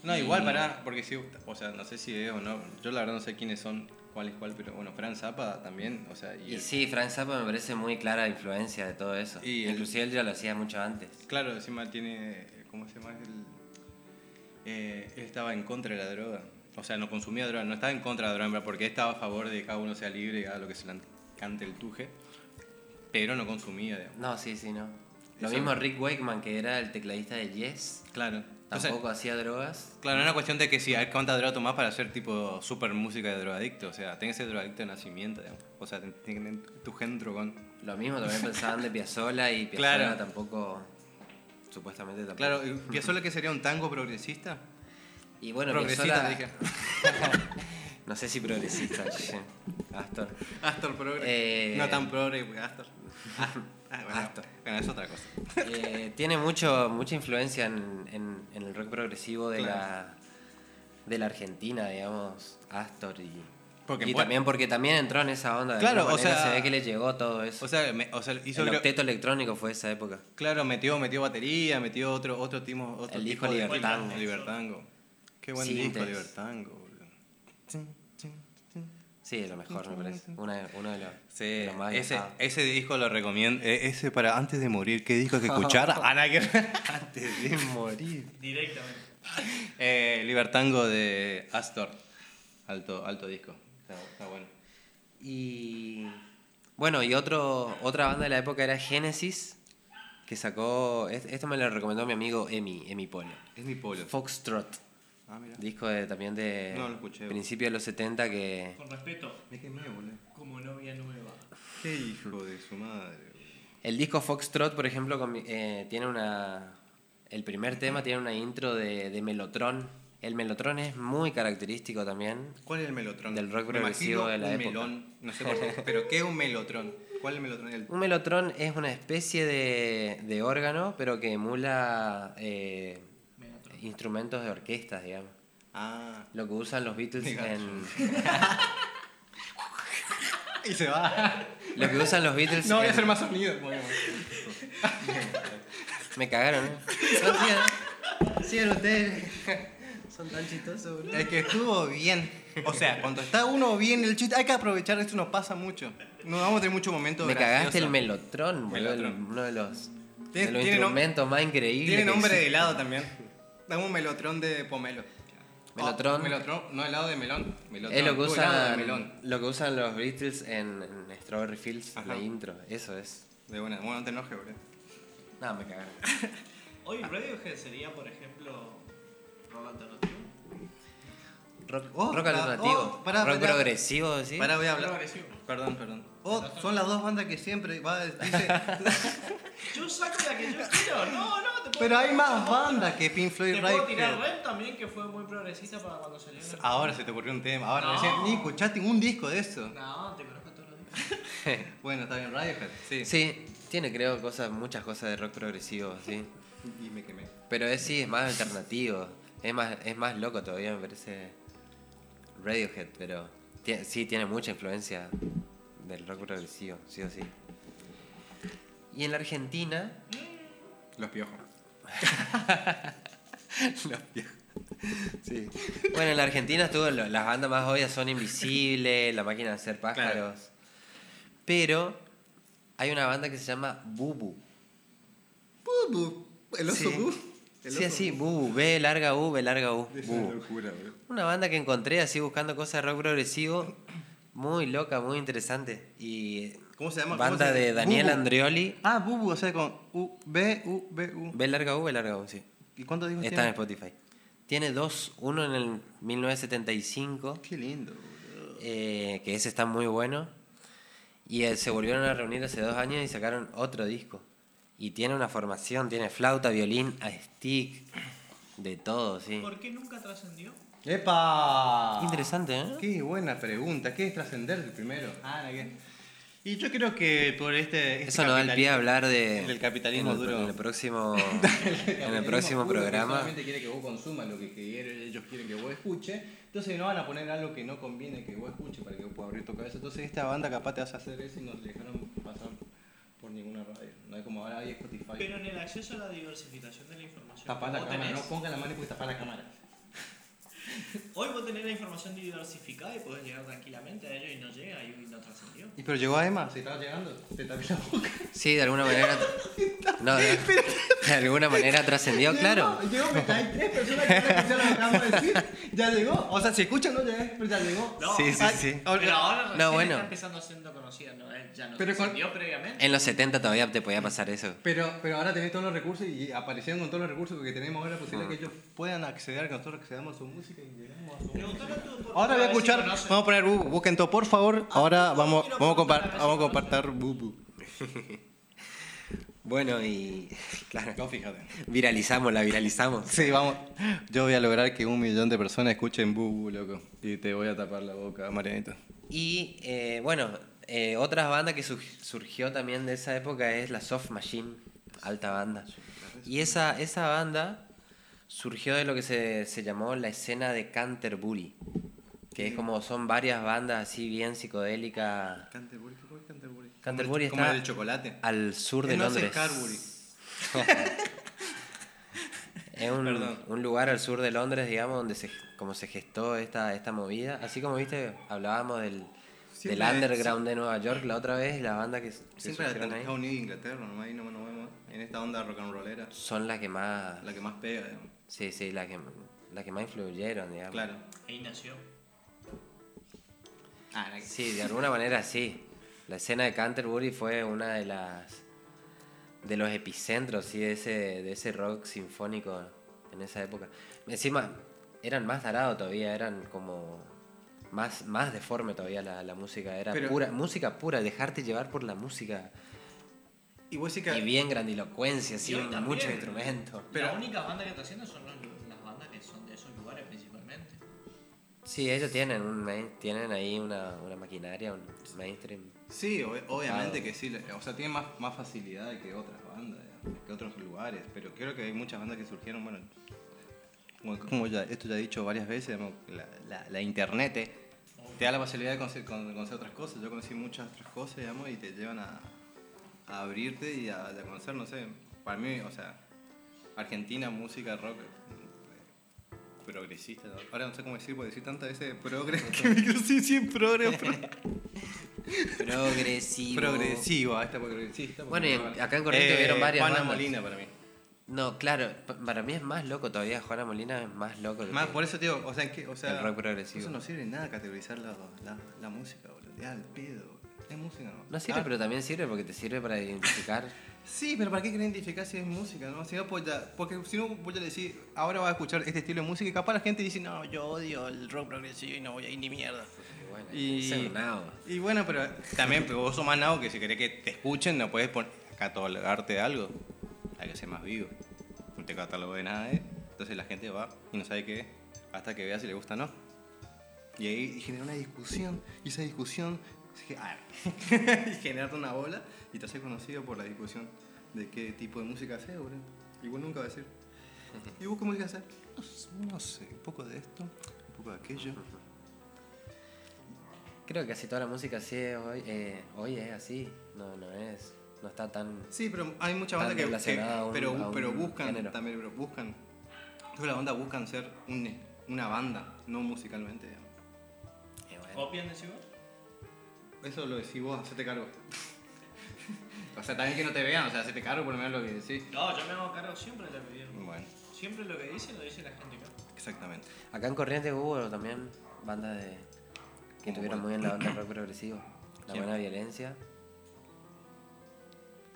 No, Y- igual para, porque sí, o sea, no sé si es o no, yo la verdad no sé quiénes son, cuál es cuál, pero bueno, Fran Zappa también, o sea, y, Y el- sí, Frank Zappa me parece muy clara la influencia de todo eso. Y el- Inclusive él ya lo hacía mucho antes. claro, encima tiene, ¿cómo se llama? El, eh, él estaba en contra de la droga, o sea, no consumía droga, no estaba en contra de la droga, porque estaba a favor de que cada uno sea libre y haga lo que se le cante el tuje, pero no consumía, digamos. No, sí, sí, no. Lo Eso- mismo Rick Wakeman, que era el tecladista de Yes, Claro. O sea, tampoco hacía drogas. Claro, no es una cuestión de que si hay cuánta droga tomás para hacer tipo super música de drogadicto. O sea, tenés que ser drogadicto de nacimiento, digamos. O sea, ten- tiene que tener tu gen drogón. Lo mismo también pensaban de Piazzolla y Piazzolla Claro. tampoco, supuestamente tampoco. Claro, ¿y ¿Piazzolla que sería un tango progresista? Y bueno, Progresista, dije. no sé si progresista, che. Astor. Astor progre. Eh, No tan progre, porque Astor. Ah, bueno, Astor. bueno, es otra cosa. Eh, tiene mucho, mucha influencia en, en- en el rock progresivo de, Claro. la, de la Argentina, digamos, Astor y, Porque y también porque también entró en esa onda. De Claro, o sea- se ve que le llegó todo eso. O sea, me- o sea, hizo el creo- octeto electrónico fue esa época. Claro, metió, metió batería, metió otro, otro, timo, otro El tipo de- Libertango. Libertango. Qué buen Sintes. disco, Libertango. Sí, es lo mejor, me parece. Uno de los, Sí, de los más ese, ese disco lo recomiendo. eh, Ese para antes de morir, ¿qué disco hay que escuchar? Ana, que Antes de morir. Directamente. eh, Libertango de Astor. Alto, alto disco. Está, está bueno. Y bueno, y otro, otra banda de la época era Genesis, que sacó, es- esto me lo recomendó mi amigo Emi, Emi Polo. Es mi polo. Foxtrot, Ah, mira. disco de, también de No lo escuché. principios de los 70 que... Con respeto, Me quemé, boludo. como novia nueva. Qué hijo de su madre. El disco Foxtrot, por ejemplo, con eh, tiene una... El primer tema tiene una intro de, de Melotron. El Melotron es muy característico también. ¿Cuál es el melotron? Del rock Me progresivo de la un época. melón. No sé por qué. Pero ¿qué es un melotron? ¿Cuál es el melotron? El- Un melotron es una especie de, de órgano, pero que emula eh. Instrumentos de orquestas, digamos. Ah. Lo que usan los Beatles en... Y se va. Lo que usan los Beatles No voy a hacer más sonido. Me cagaron, ¿eh? Sigan, ustedes. Son tan chistosos, boludo. Es que estuvo bien. O sea, cuando está uno bien el chiste, hay que aprovechar, esto nos pasa mucho. No vamos a tener muchos momentos Me cagaste el melotron, boludo. el-. Uno de los, Tiene- de los instrumentos más increíbles. Tiene nombre de helado también. Dame un melotron de pomelo. Melotron. Oh, melotron, no helado de melón. Melotron. Es lo que Uh, usan, melón. lo que usan los Beatles en, en Strawberry Fields, Ajá. la intro. Eso es. De buena. Bueno, no te enojes, boludo. No, me cagaron. Hoy Radiohead sería, por ejemplo, rock alternativo. Rock, Oh, rock alternativo. oh, pará, rock pará. progresivo, ¿sí? Pará, voy a hablar. Progresivo. Perdón, perdón. Oh, son las dos bandas que siempre va, dice. Yo saco la que yo quiero. No, no, te puedo Pero hay más bandas que Pink Floyd Te puedo tirar. Red también, que fue muy progresista para cuando salió. Ahora se te ocurrió un tema. Ahora No. recién ni escuchaste un disco de eso. No, te conozco todos los días. Bueno, está bien, Radiohead. Sí. Sí, tiene creo cosas, muchas cosas de rock progresivo, sí. Y me quemé. Pero es sí, es más alternativo. Es más, es más loco todavía, me parece. Radiohead, pero sí tiene mucha influencia del rock progresivo, sí o sí. Y en la Argentina, Los piojos. Los viejos. Sí. Bueno, en la Argentina estuvo las bandas más obvias son Invisible, La Máquina de Hacer Pájaros. Pero hay una banda que se llama Bubu. Bubu. El oso Sí. Bu. Sí, así, Bu. Bubu, B larga U, B larga U. Es una locura, boludo. Una banda que encontré así buscando cosas de rock progresivo, muy loca, muy interesante. Y ¿Cómo se llama? ¿Cómo banda se- de Daniel Bubu. Andreoli, Ah, Bubu, o sea, con U, B, U, B, U. B larga U, B larga U, sí. ¿Y cuántos discos Está en tiene? Spotify. Tiene dos, uno en el 1975, Qué lindo, eh, que ese está muy bueno. Y eh, se volvieron a reunir hace dos años y sacaron otro disco. Y tiene una formación, tiene flauta, violín, a stick, de todo, sí. ¿Por qué nunca trascendió? ¡Epa! Interesante, ¿eh? Qué buena pregunta. ¿Qué es trascender primero? Ah, ¿qué? Y yo creo que por este. este Eso nos da el pie a hablar de del capitalismo en el, duro. En el próximo, en el capitalismo próximo que programa. solamente quiere que vos consumas lo que quiere- ellos quieren que vos escuches. Entonces no van a poner algo que no conviene que vos escuches para que vos puedas abrir tu cabeza. Entonces esta banda capaz te hace hacer eso y no te dejaron pasar por ninguna radio. No es como ahora hay Spotify. Pero en el acceso a la diversificación de la información. Que la cámara, tenés, no ponga la mano y pues tapá la cámara. Hoy vos tenés la información diversificada y podés llegar tranquilamente a ello y no llega y no trascendió. ¿Y pero llegó a Emma? ¿Se estaba llegando? ¿Te tapé la boca? Sí, de alguna manera. No, de, de alguna manera trascendió, claro. Llegó, hay tres personas que no lo que acabamos de decir. Ya llegó. O sea, si escuchan, no llegué, pero ya llegó. No, Sí, sí, sí. Pero ahora No, bueno. está empezando siendo conocida, no, ya no Pero con- trascendió previamente. En los 70 todavía te podía pasar eso. Pero, pero ahora tenés todos los recursos y aparecieron con todos los recursos que tenemos ahora, posible que ellos puedan acceder, que nosotros accedamos a su música y llegamos Ahora voy a escuchar, vamos a poner Bubu, busquen todo por favor. Ahora vamos, vamos a compar, vamos a compartir Bubu. Bueno, y. Claro. No, fíjate. Viralizamos, la viralizamos. Sí, vamos. Yo voy a lograr que un millón de personas escuchen Bubu, loco. Y te voy a tapar la boca, Marianito. Y eh, bueno, eh, otra banda que su- surgió también de esa época es la Soft Machine, alta banda. Y esa, esa banda surgió de lo que se, se llamó la escena de Canterbury. Que es como son varias bandas así bien psicodélicas Canterbury, ¿qué fue Canterbury? Canterbury ¿Cómo está es el chocolate? al sur de no, Londres. es Carbury. Es un, Perdón. un lugar al sur de Londres, digamos, donde se, como se gestó esta, esta movida. Así como viste, hablábamos del, Siempre- del underground de Nueva York la otra vez, las bandas que, que Siempre surgieron en ahí Estados Unidos e Inglaterra, nomás ahí no nos vemos. En esta onda rock and rollera, son las que más, la que más pega, digamos. Sí, sí, las que, las que más influyeron, digamos. Claro. Ahí nació. Ah, la que- Sí, de alguna manera sí. La escena de Canterbury fue una de las de los epicentros sí, de ese de ese rock sinfónico en esa época. Encima eran más tarados todavía, eran como más más deforme todavía la, la música, era Pero- pura música pura, dejarte llevar por la música Y vos que... y bien grandilocuencia, sí, muchos instrumentos. Pero- la única banda que está haciendo son los- las bandas que son de esos lugares principalmente. Sí, ellos tienen un main- tienen ahí una, una maquinaria, un mainstream. Sí, ob- obviamente Claro. que sí. O sea, tienen más, más facilidad que otras bandas, que otros lugares. Pero creo que hay muchas bandas que surgieron, bueno, como, como ya, esto ya he dicho varias veces, la, la, la internet eh, te da la facilidad de conocer, con- conocer otras cosas. Yo conocí muchas otras cosas, digamos, y te llevan a, a abrirte y a, a conocer, no sé, para mí, o sea, Argentina, música, rock, eh, progresista. ¿no? Ahora no sé cómo decir, porque decir tantas veces progre, que me sin, sin progre, pro- Progresivo. Progresivo, ahí está progresista. Bueno, y acá en Corrientes hubieron varias Juana bandas. Molina para mí. No, claro, pa- para mí es más loco todavía. Juana Molina es más loco. que- Más, por eso, tío, o sea, ¿qué? o sea El rock progresivo. Eso no sirve nada categorizar la, la, la música, boludo. Ya, al pedo. Es música, ¿no? No sirve, Ah, pero también sirve porque te sirve para identificar. Sí, pero ¿para qué querés identificar si es música, no? Si no, pues ya- porque si no, voy a decir, ahora vas a escuchar este estilo de música y capaz la gente dice, no, yo odio el rock progresivo y no voy a ir ni mierda. Bueno, Y- bueno, pero también, pero vos sos más nabo que si querés que te escuchen, no puedes catalogarte de algo. Hay que ser más vivo. No te catalogo de nada, ¿eh? Entonces la gente va y no sabe qué es, hasta que vea si le gusta o no. Y ahí genera una discusión, y esa discusión se- ah, y genera una bola y te hace conocido por la discusión de qué tipo de música haces, boludo. Y vos nunca vas a decir, ¿y vos qué música haces? No sé, no sé, un poco de esto, un poco de aquello. Creo que casi toda la música así es hoy, eh, hoy es así. No, no es. No está tan. Sí, pero hay muchas Tan bandas que, que- relacionada a un- pero, a un pero buscan género. también, pero buscan. Todas las bandas buscan ser un- una banda, no musicalmente. eh, bueno. ¿Copian de vos? Eso lo decís vos, hacete cargo. o sea, también que no te vean, o sea, hacete cargo por lo menos lo que decís. No, yo me hago cargo siempre de lo que digo. Bueno, Siempre lo que dicen lo dice la gente acá. exactamente. Acá en Corrientes hubo también bandas de, que ¿Cómo tuvieron cuál? muy bien la onda rock progresivo. La buena violencia.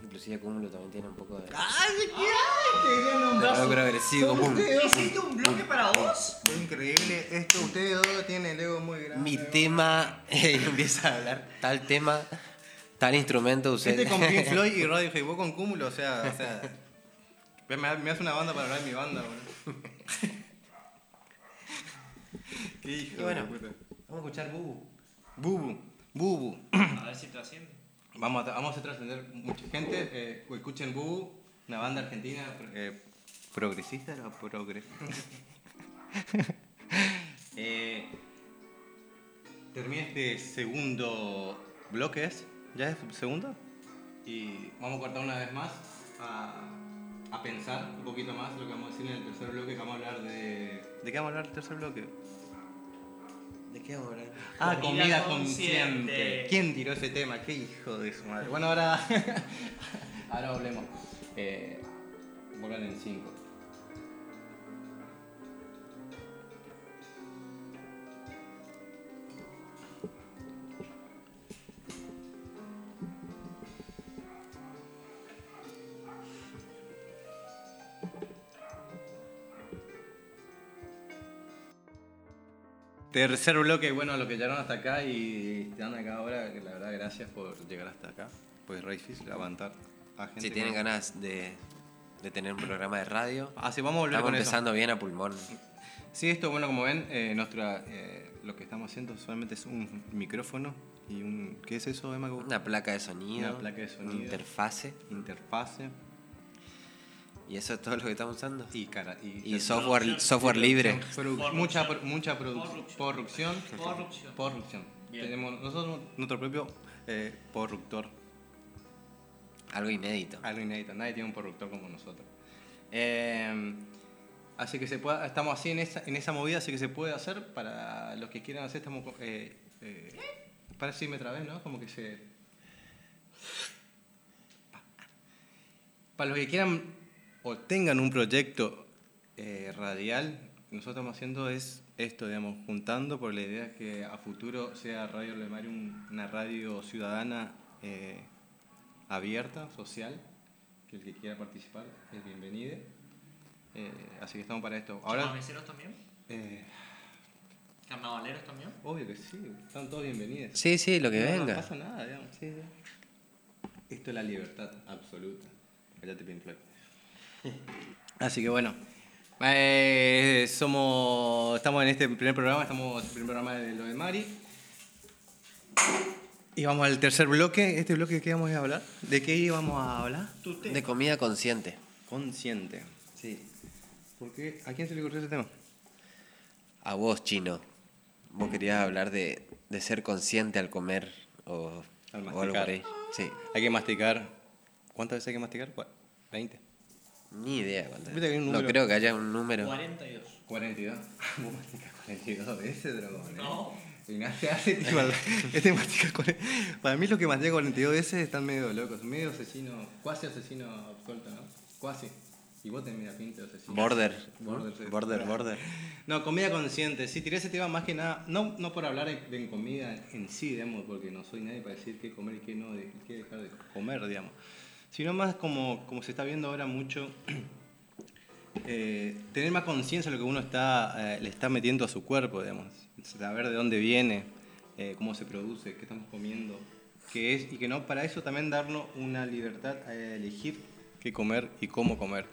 Inclusive Cúmulo también tiene un poco de, de ¡Ay, qué progresivo. pum. ustedes dos. ¿Hiciste un bloque para vos? Es increíble esto, ustedes dos tienen el ego muy grande. Mi tema, y empieza a hablar tal tema, tal instrumento usted. Este con Pink Floyd y Radiohead, vos con Cúmulo, o sea, o sea. Me, me hace una banda para hablar de mi banda, boludo. Qué hijo Y bueno. de puta. Vamos a escuchar Bubu. Bubu, Bubu. A ver si trasciende. Vamos a, vamos a trascender mucha gente. Eh, escuchen Bubu, una banda argentina eh, progresista, era progre. eh, termina este segundo bloque, ¿es? ¿Ya es segundo? Y vamos a cortar una vez más a, a pensar un poquito más lo que vamos a decir en el tercer bloque, que vamos a hablar de... ¿De qué vamos a hablar en el tercer bloque? ¿De qué vamos a hablar? Ah, Comida comida consciente. consciente. ¿Quién tiró ese tema? Qué hijo de su madre. Bueno, ahora. ahora hablemos. Eh, vuelvan en 5. Tercer bloque, bueno, lo que llegaron hasta acá y están acá ahora, la verdad, gracias por llegar hasta acá. Pues es difícil aguantar a gente. Si tienen ganas de, de tener un programa de radio, Ah, sí, vamos a volver estamos con eso. empezando bien a pulmón. Sí, esto, bueno, como ven, eh, nuestra, eh, lo que estamos haciendo solamente es un micrófono y un... ¿Qué es eso, Emma? Una placa de sonido, Una placa de sonido. interfase. Interfase. Y eso es todo lo que estamos usando. Y, cara, y, Y software, software libre. Mucha, mucha produ- Corrupción. corrupción. Tenemos nosotros nuestro propio eh, corruptor. Algo inédito. Algo inédito. Nadie tiene un corruptor como nosotros. Eh, así que se puede, estamos así en esa, en esa movida, así que se puede hacer para los que quieran hacer. Estamos. Eh, eh, parece que me trabé, ¿no? Como que se. Para los que quieran o tengan un proyecto eh, radial, nosotros estamos haciendo es esto, digamos, juntando por la idea que a futuro sea Radio Lemario un- una radio ciudadana eh, abierta, social, que el que quiera participar es bienvenido. Eh, así que estamos para esto. Ahora, ¿Carnavaleros también? eh, ¿Carnavaleros también? obvio que sí, están todos bienvenidos. Sí, sí, lo que No, venga. No pasa nada, digamos. sí, sí. Esto es la libertad absoluta. Cállate, Pink Floyd. Así que bueno. eh, somos, estamos en este primer programa, estamos en el primer programa de lo de Mari. Y vamos al tercer bloque. ¿Este bloque de qué vamos a hablar? ¿De qué íbamos a hablar? De comida consciente. Consciente. Sí. ¿Por qué? ¿A quién se le ocurrió ese tema? A vos, chino. Vos querías hablar de, de ser consciente al comer o, Al o algo masticar. por ahí. Sí. Hay que masticar. ¿Cuántas veces hay que masticar? Cua- 20. Ni idea cuánto. Hay un No número. creo que haya un número. 42. 42. Vos masticas 42 veces, dragón. ¿eh? No. Ignacio hace tipo, este mastica 40 Para mí los que mastica 42 veces están medio locos, medio asesino, cuasi asesino absuelto, ¿no? Cuasi. Y vos tenés la pinta de asesino. Border. Border, sí. Border, border. No, comida consciente. Sí, tiré ese tema más que nada, no, no por hablar de, de comida en sí, digamos, porque no soy nadie para decir qué comer y qué no, de, qué dejar de comer, digamos. Sino más como, como se está viendo ahora mucho, eh, tener más conciencia de lo que uno está, eh, le está metiendo a su cuerpo, digamos. Saber de dónde viene, eh, cómo se produce, qué estamos comiendo, qué es, y que no, para eso también darnos una libertad a elegir qué comer y cómo comer.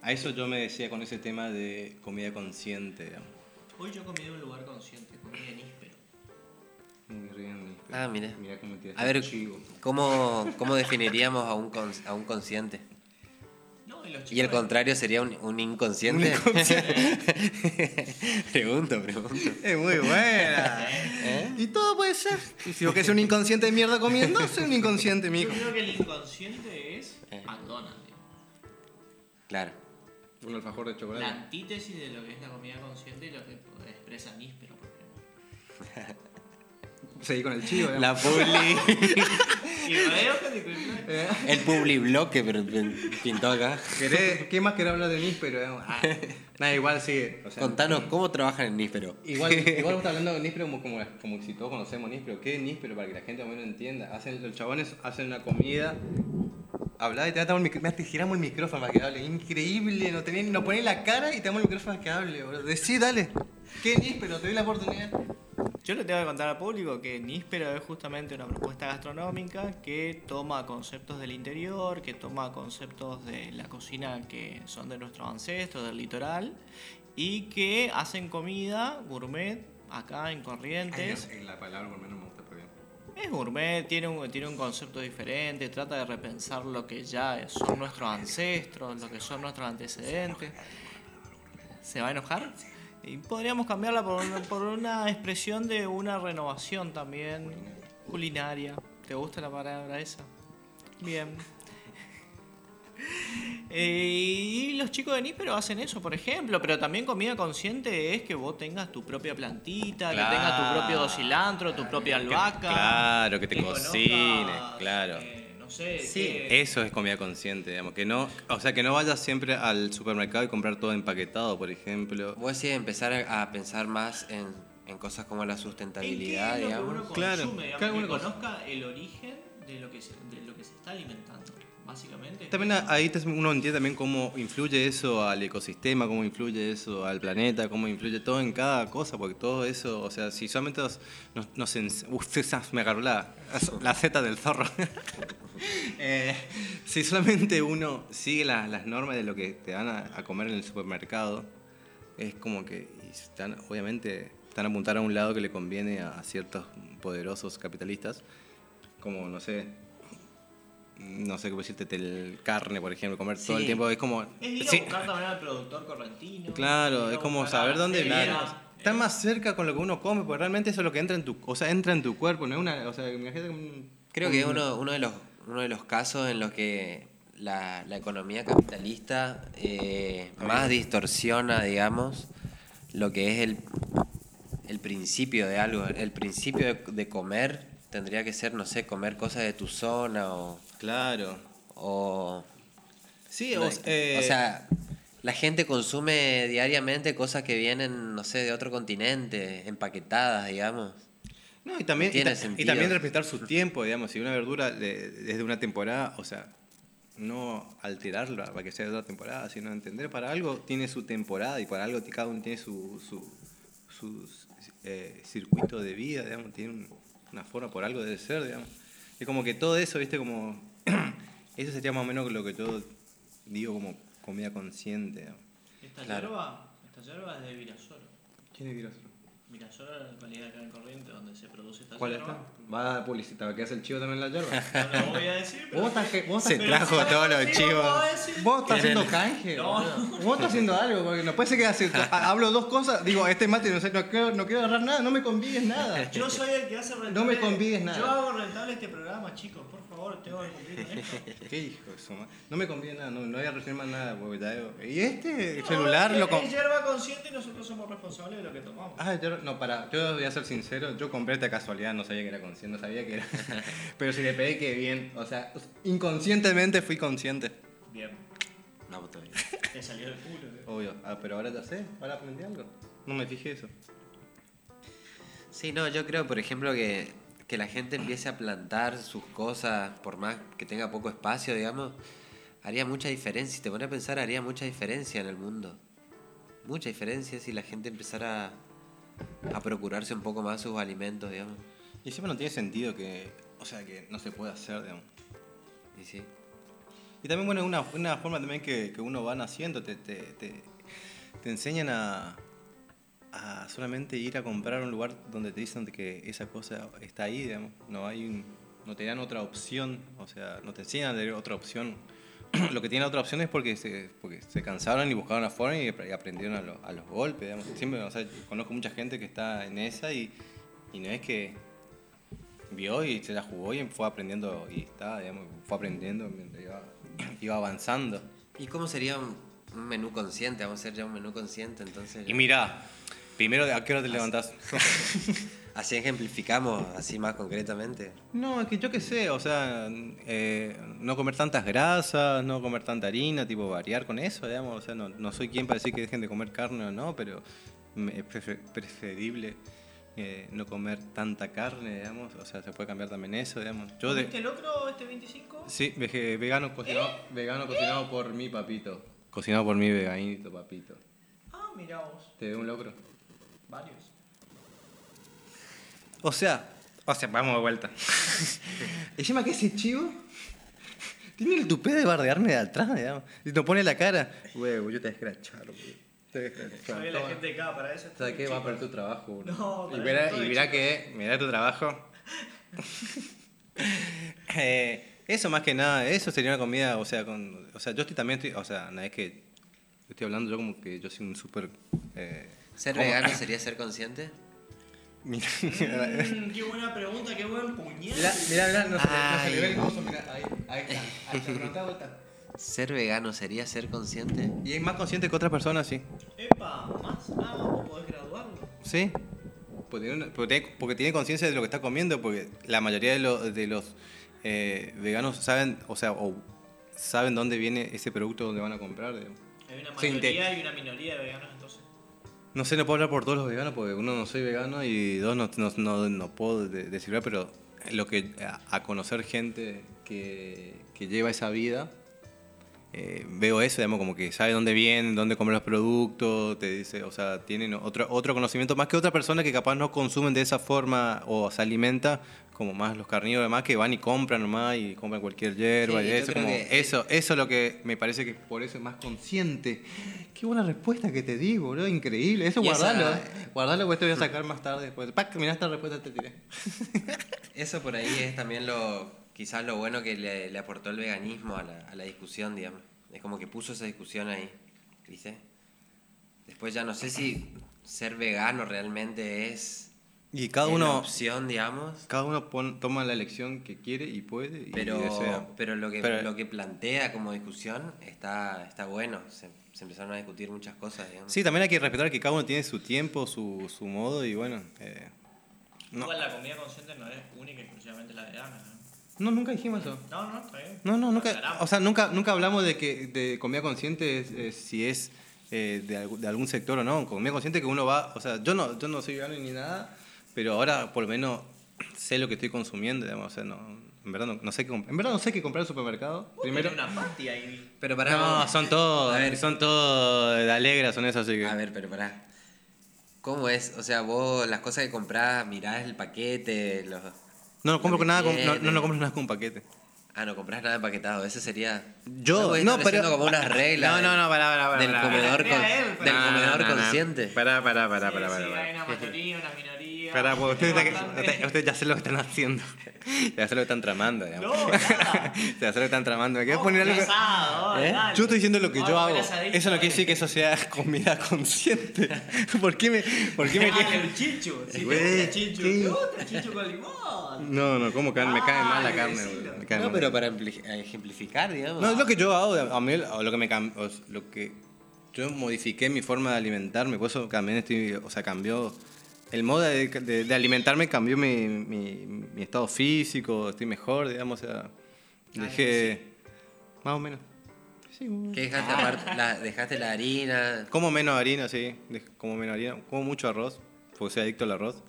A eso yo me decía con ese tema de comida consciente, digamos. Hoy yo comí en un lugar consciente, comí en Íspero. Ah, mira. Mira cómo te A ver, chivo. ¿cómo, cómo definiríamos a un, cons- a un consciente? No, y los chicos. ¿Y el contrario sería un, un inconsciente? pregunto, pregunto. Es muy buena. Y todo puede ser. Y si vos querés ser un inconsciente de mierda comiendo, soy un inconsciente, Yo mijo. creo que el inconsciente es Eh. McDonald's. Claro. Un alfajor de La chocolate. antítesis de lo que es la comida consciente y lo que expresa Níspero, por ejemplo. Seguí con el chivo, La publi. Nicole el publi bloque, pero pintó acá. ¿Querés- ¿Qué más querés hablar de níspero? Ah, nada, igual sigue. O sea, Contanos, ¿cómo trabajan en Níspero? Igual, igual vos estás hablando de níspero como, como, como si todos conocemos níspero. ¿Qué es níspero? Para que la gente más o menos entienda. Hacen, los chabones hacen una comida. Habla y te damos el micrófono. Te giramos el micrófono para que hable. Increíble. Nos, tenés, nos pones la cara y te damos el micrófono para que hable, boludo. Decí, dale. ¿Qué níspero? Te doy la oportunidad. Yo le tengo que contar al público que Níspero es justamente una propuesta gastronómica que toma conceptos del interior, que toma conceptos de la cocina que son de nuestros ancestros, del litoral, y que hacen comida gourmet acá en Corrientes. Ay, no, la palabra por menos me gusta. Es gourmet, tiene un, tiene un concepto diferente, trata de repensar lo que ya son nuestros ancestros, lo que son nuestros antecedentes. ¿Se va a enojar? Y podríamos cambiarla por una, por una expresión de una renovación también culinaria. ¿Te gusta la palabra esa? Bien. Eh, y los chicos de Níspero hacen eso, por ejemplo, pero también comida consciente es que vos tengas tu propia plantita, que tengas tu propio cilantro, tu propia albahaca. claro, que te cocines, claro. eh, sé, Sí, que- eso es comida consciente, digamos, que no, o sea, que no vayas siempre al supermercado y comprar todo empaquetado, por ejemplo. Vos decís empezar a pensar más en, en cosas como la ¿En qué sustentabilidad, es lo que digamos. uno Claro, consume, digamos, cada que uno conozca el origen de lo que se, de lo que se está alimentando, básicamente. También a- ahí uno entiende también cómo influye eso al ecosistema, cómo influye eso al planeta, cómo influye todo en cada cosa, porque todo eso, o sea, si solamente nos, nos, me agarró la, la Z del zorro. Eh, si solamente uno sigue la- las normas de lo que te van a, a comer en el supermercado, es como que están, obviamente están a apuntar a un lado que le conviene a ciertos poderosos capitalistas, como, no sé, no sé cómo decirte, tel- carne, por ejemplo, comer todo el tiempo, es como... Es ir a sí, buscar también al productor correntino. claro, es como saber dónde viene. Está más cerca con lo que uno come, porque realmente eso es lo que entra en tu, o sea, entra en tu cuerpo, no es una, o sea, imagínate un- Creo que es un- uno, uno, de los, uno de los casos en los que la, la economía capitalista eh, más distorsiona, digamos, lo que es el, el principio de algo. El principio de, de comer tendría que ser, no sé, comer cosas de tu zona o... Claro. o Sí, no, o, eh, o sea, la gente consume diariamente cosas que vienen, no sé, de otro continente, empaquetadas, digamos. No, y también, y, tiene ta- y sentido. también respetar su tiempo, digamos. Si una verdura de- desde una temporada, o sea, no alterarla para que sea de otra temporada, sino entender para algo tiene su temporada y para algo cada uno tiene su, su, su, eh, circuito de vida, digamos, tiene un- una forma por algo de ser, digamos. Es como que todo eso, viste, como. eso sería más o menos lo que yo digo como comida consciente, digamos. Esta Claro. yerba, esta yerba es de Virasoro. ¿Quién es Virasoro? Virasoro es la localidad acá en Corriente donde se produce esta ¿Cuál yerba. Va a dar publicidad, que hace el chivo también la yerba. No lo voy a decir, pero... Vos estás, que- vos Se estás- trajo pero todos los sí lo chivos. puedo decir. Vos estás haciendo canje. No. boludo. Vos estás haciendo algo, porque no puede ser que hace- ha- hablo dos cosas, digo, este mate no sé, no quiero, no quiero agarrar nada, no me convides nada. Yo soy el que hace rentable. No me convides nada. Yo hago rentable este programa, chicos. Por favor, tengo que cumplir con esto. Qué hijo de su madre. No me convides nada, no, no voy a recibir más nada, porque ya digo, Y este celular No, lo es- com- Es yerba consciente y nosotros somos responsables de lo que tomamos. Ah, yo, no, para, yo voy a ser sincero, yo compré esta casualidad, no sabía que era consciente, no sabía que era. Pero si le pedí que bien, o sea, inconscientemente fui consciente. Bien. No, pues todavía. Te salió del culo. ¿eh? Obvio, ah, pero ahora ya sé, ahora aprendí algo. No me fijé eso. Sí, no, yo creo, por ejemplo, que, que la gente empiece a plantar sus cosas, por más que tenga poco espacio, digamos, haría mucha diferencia. Si te pones a pensar, haría mucha diferencia en el mundo. Mucha diferencia si la gente empezara a, a procurarse un poco más sus alimentos, digamos. Y siempre no tiene sentido que, o sea, que no se puede hacer, digamos. Y sí. Y también, bueno, una, una forma también que, que uno va naciendo, te, te, te, te enseñan a, a solamente ir a comprar a un lugar donde te dicen que esa cosa está ahí, digamos. No hay un- no te dan otra opción, o sea, no te enseñan a tener otra opción. Lo que tiene otra opción es porque se, porque se cansaron y buscaron forma y y aprendieron a, lo- a los golpes, digamos. Siempre, o sea, conozco mucha gente que está en esa y, y no es que vio y se la jugó y fue aprendiendo y está, digamos, fue aprendiendo mientras iba, iba avanzando. ¿Y cómo sería un, un menú consciente? Vamos a hacer ya un menú consciente, entonces. Y mira, primero, ¿a qué hora te levantás? Así ejemplificamos, así más concretamente. No, es que yo qué sé, o sea, eh, no comer tantas grasas, no comer tanta harina, tipo variar con eso, digamos, o sea, no, no soy quien para decir que dejen de comer carne o no, pero es prefer- preferible eh, no comer tanta carne, digamos, o sea, se puede cambiar también eso, digamos. Yo de, ¿Comiste locro este 25? sí, vege- vegano cocinado, vegano cocinado por mi papito, cocinado por mi veganito papito. Ah, mira vos. ¿Te veo un locro? Varios. O sea, o sea, vamos de vuelta. Encima que ese chivo tiene el tupé de bardearme de atrás, digamos. Y nos pone la cara. Huevo, yo te voy a escrachar, güey. Te escrachar. La gente acá para eso. ¿Sabes qué? Va a perder tu trabajo. bro. No, y eso y que, mira tu trabajo. Eh, eso más que nada, eso sería una comida, o sea, con, o sea, yo estoy también, estoy, o sea, no es que estoy hablando yo como que yo soy un súper... Eh, ¿Ser ¿cómo? vegano sería ser consciente? Mira, Mm, qué buena pregunta, qué buen puñal. Mira, mira, mira, no se, le ve el Ay. coso, mira, ahí, ahí está, ahí está, preguntá de vuelta. ¿Ser vegano sería ser consciente? Y es más consciente que otras personas, sí. Epa, más. Ah, vos podés graduarlo. Sí. Porque tiene, una- porque tiene- porque tiene conciencia de lo que está comiendo, porque la mayoría de, lo- de los eh, veganos saben, o sea, o saben dónde viene ese producto donde van a comprar. digamos. Hay una mayoría y una minoría de veganos. No sé, no puedo hablar por todos los veganos, porque uno no soy vegano y dos no, no, no, no puedo de- decir, pero lo que a, a conocer gente que, que lleva esa vida, eh, veo eso, digamos, como que sabe dónde vienen, dónde comer los productos, te dice, o sea, tienen otro, otro conocimiento más que otra persona que capaz no consumen de esa forma o se alimenta, como más los carnívoros demás que van y compran nomás y compran cualquier hierba Sí, y eso, creo como, que- eso, eso es lo que me parece que por eso es más consciente. Qué buena respuesta que te digo, bro, increíble. Eso Y esa- guardalo, eh. guardalo, pues te voy a sacar más tarde. Después. Pac, mirá esta respuesta te tiré. Eso por ahí es también lo, quizás lo bueno que le, le aportó el veganismo a la, a la discusión, digamos. Es como que puso esa discusión ahí, ¿viste? Después ya no sé si ser vegano realmente es, Y cada es la uno, opción, digamos. cada uno pon- toma la elección que quiere y puede y Pero, desea. pero, lo, que, Pero- lo que plantea como discusión está, está bueno. Se, se empezaron a discutir muchas cosas, digamos. Sí, también hay que respetar que cada uno tiene su tiempo, su, su modo y bueno. eh, no. Igual la comida consciente no es única y exclusivamente la vegana. ¿no? no, nunca dijimos eso. No, no, está bien. No, no, nunca. O sea, nunca, nunca hablamos de que de comida consciente es, es si es eh, de, de algún sector o no. Comida consciente que uno va. O sea, yo no, yo no soy vegano ni nada, pero ahora por lo menos sé lo que estoy consumiendo, digamos. O sea, no, en verdad no, no sé qué, en verdad no sé qué comprar en el supermercado. Primero. Tiene una party ahí. Pero para No, son todos, A ver. son todos de alegres, son esos, así que. A ver, pero pará. ¿Cómo es? O sea, vos las cosas que comprás, mirás el paquete, los... No, no compro con nada, con- no, no, no compro nada con un paquete. Ah, no comprás nada empaquetado. Ese sería... Yo, no, pero. como unas reglas. No, no, no, pará, pará, pará. Del pará. comedor, consciente. Pará, pará, pará, pará, pará, hay pará. una mayoría, una minoría. Pará, porque ustedes, ustedes- ustedes ya sé lo que están haciendo. Ya sé lo que están tramando, digamos. No, nada. Ya sé lo que están tramando. Me Vamos poner algo. asado, ¿Eh? Yo estoy diciendo lo que yo hago. asadito, Eso no quiere dale. decir que eso sea comida consciente. ¿Por qué me.? ¿Por qué me Dale, el chichu. Si te Güey, gusta chichu, ¿qué? ¿te gusta chichu con limón? No, no, ¿cómo cae? Me cae mal la carne. Me cae No, mal. pero para empli- ejemplificar, digamos. No, es lo que yo hago. A mí, o lo que me o lo que yo modifiqué mi forma de alimentarme, por eso también estoy, o sea, cambió el modo de, de- de alimentarme cambió mi, mi, mi estado físico, estoy mejor, digamos, o sea, dejé más o menos. Sí, ¿Qué dejaste aparte? La- dejaste la harina. como menos harina, sí, como menos harina, como mucho arroz, porque soy adicto al arroz.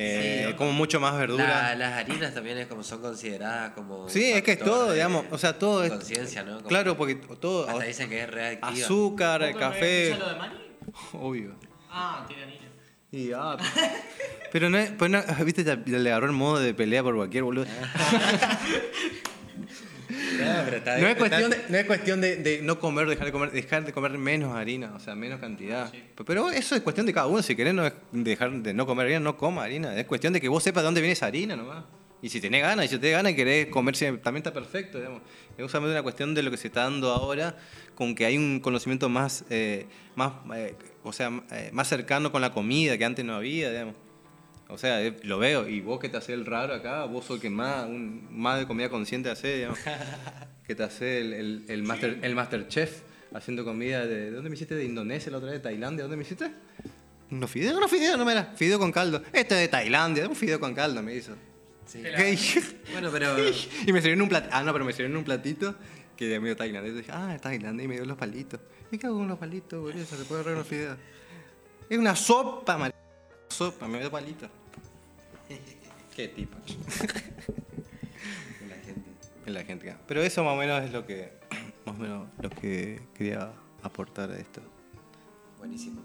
Eh, como mucho más verdura. La- las harinas también es como son consideradas como. Sí, es que es todo, de digamos, o sea, todo es Conciencia, ¿no? Como- Claro, porque todo Hasta dicen que es reactiva. azúcar, ¿Vos también café, lo de Mani? obvio. Ah, tiene anillo. Y, ah, pero no, es- pues no, viste, ya le agarró el modo de pelea por cualquier boludo. No, pero está- No es cuestión, de, no, es cuestión de, de no comer, dejar de comer, dejar de comer menos harina, o sea, menos cantidad. Pero eso es cuestión de cada uno. Si querés no es dejar de no comer harina, no coma harina. Es cuestión de que vos sepas de dónde viene esa harina nomás. Y si tenés ganas, y si tenés ganas y querés comer, también está perfecto, digamos. Es justamente una cuestión de lo que se está dando ahora, con que hay un conocimiento más, eh, más eh, o sea, eh, más cercano con la comida que antes no había, digamos. O sea, eh, lo veo. Y vos que te haces el raro acá, vos sos el que más, un, más de comida consciente hace, digamos. que te hace el, el, el, master, el Masterchef haciendo comida de... ¿De dónde me hiciste? ¿De Indonesia la otra vez? ¿De Tailandia? ¿Dónde me hiciste? ¿Unos fideos? Unos fideos, no me era. Fideo con caldo. Este es de Tailandia, un fideo con caldo me hizo. Sí. ¿Qué? Bueno, pero. y me sirvieron un platito. Ah, no, pero me sirvieron un platito que de medio tailandés. Dije, ah, es Tailandia y me dio los palitos. ¿Y qué hago con los palitos, boludo? Se puede agarrar unos fideos. Es una sopa, mar... Sopa, me dio palitos. Qué tipo. La gente. En la gente. Pero eso más o menos es lo que más o menos lo que quería aportar a esto. Buenísimo.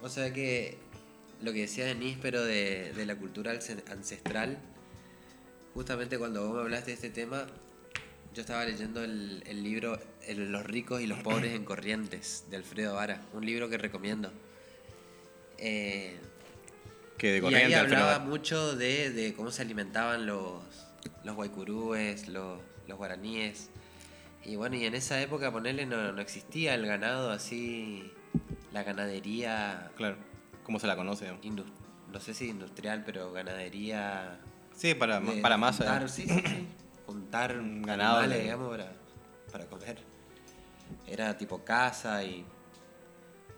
O sea que lo que decía Denis, pero de, de la cultura ancestral, justamente cuando vos me hablaste de este tema, yo estaba leyendo el, el libro el- Los ricos y los pobres en Corrientes, de Alfredo Vara, un libro que recomiendo. Eh, Que de y corriente ahí hablaba mucho de, de cómo se alimentaban los, los guaycurúes, los, los guaraníes. Y bueno, y en esa época, ponerle, no, no existía el ganado así, la ganadería, Claro. ¿Cómo se la conoce? no sé si industrial, pero ganadería... Sí, para, de para masa. Juntar, sí, sí, sí, juntar Un ganado animales, digamos, para, para comer. Era tipo caza y...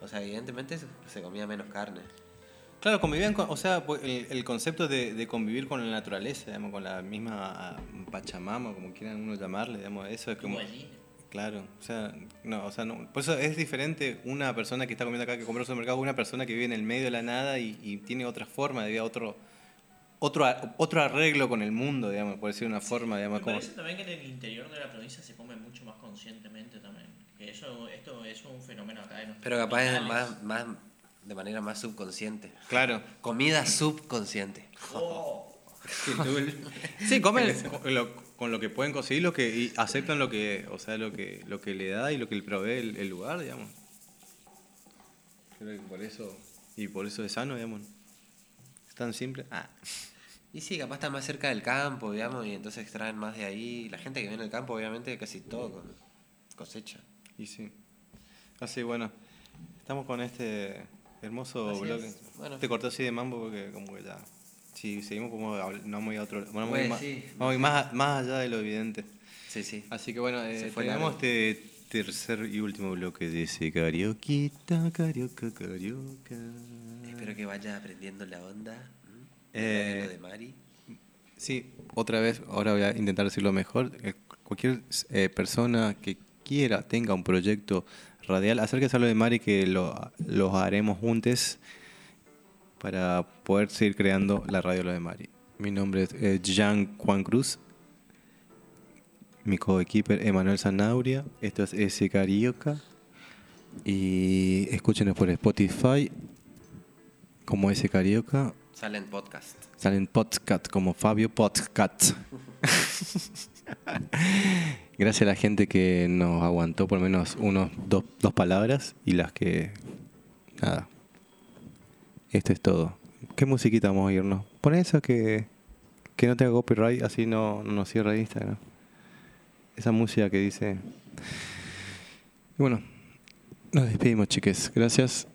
O sea, evidentemente se, comía menos carne. Claro, convivían con, o sea, pues, el, el concepto de, de convivir con la naturaleza, digamos, con la misma ah, Pachamama, como quieran uno llamarle, digamos, eso es como... Claro, o sea, no, o sea, no, por eso es diferente una persona que está comiendo acá que compra en un supermercado a una persona que vive en el medio de la nada y, y tiene otra forma de vida, otro, otro, otro arreglo con el mundo, digamos, por decir una forma, digamos, Me como... parece también que en el interior de la provincia se come mucho más conscientemente también. Que eso, esto es un fenómeno acá nuestros Pero capaz es más, más, de manera más subconsciente. Claro. Comida subconsciente. Oh, Sí, comen con lo, con lo que pueden conseguir, lo que y aceptan lo que, o sea, lo que, lo que le da y lo que le provee el, el lugar, digamos. Creo que por eso y por eso es sano, digamos. Tan simple. Ah. Y sí, capaz está más cerca del campo, digamos, y entonces extraen más de ahí. La gente que vive en el campo, obviamente, casi todo con cosecha. Y sí. Así, bueno, estamos con este hermoso Así bloque. es. Bueno. Te cortó así de mambo porque como que ya... Si seguimos como habl- no vamos a ir a otro... Bueno, vamos a ir Pues más, sí. vamos a ir más, más allá de lo evidente. Sí, sí. Así que bueno, eh, tenemos este tercer y último bloque de ese carioquita, carioca, carioca. Espero que vayas aprendiendo la onda. ¿m? Eh, de Mari. Sí, otra vez, ahora voy a intentar decirlo mejor. Eh, Cualquier eh, persona que quiera, tenga un proyecto radial, acérquese a lo de Mari que lo, los haremos juntos para poder seguir creando la radio Lo de Mari. Mi nombre es eh, Jean Juan Cruz, mi coequiper Emanuel Zanauria, esto es S Carioca y escúchenos por Spotify como S Carioca Salen podcast. Salen podcast como Fabio Podcast. Gracias a la gente que nos aguantó por menos unos dos, dos palabras y las que. Nada. Esto es todo. ¿Qué musiquita vamos a irnos? Pon eso que, que no tenga copyright, así no, no nos cierra Instagram esa música que dice. Y bueno, nos despedimos, chiques. Gracias.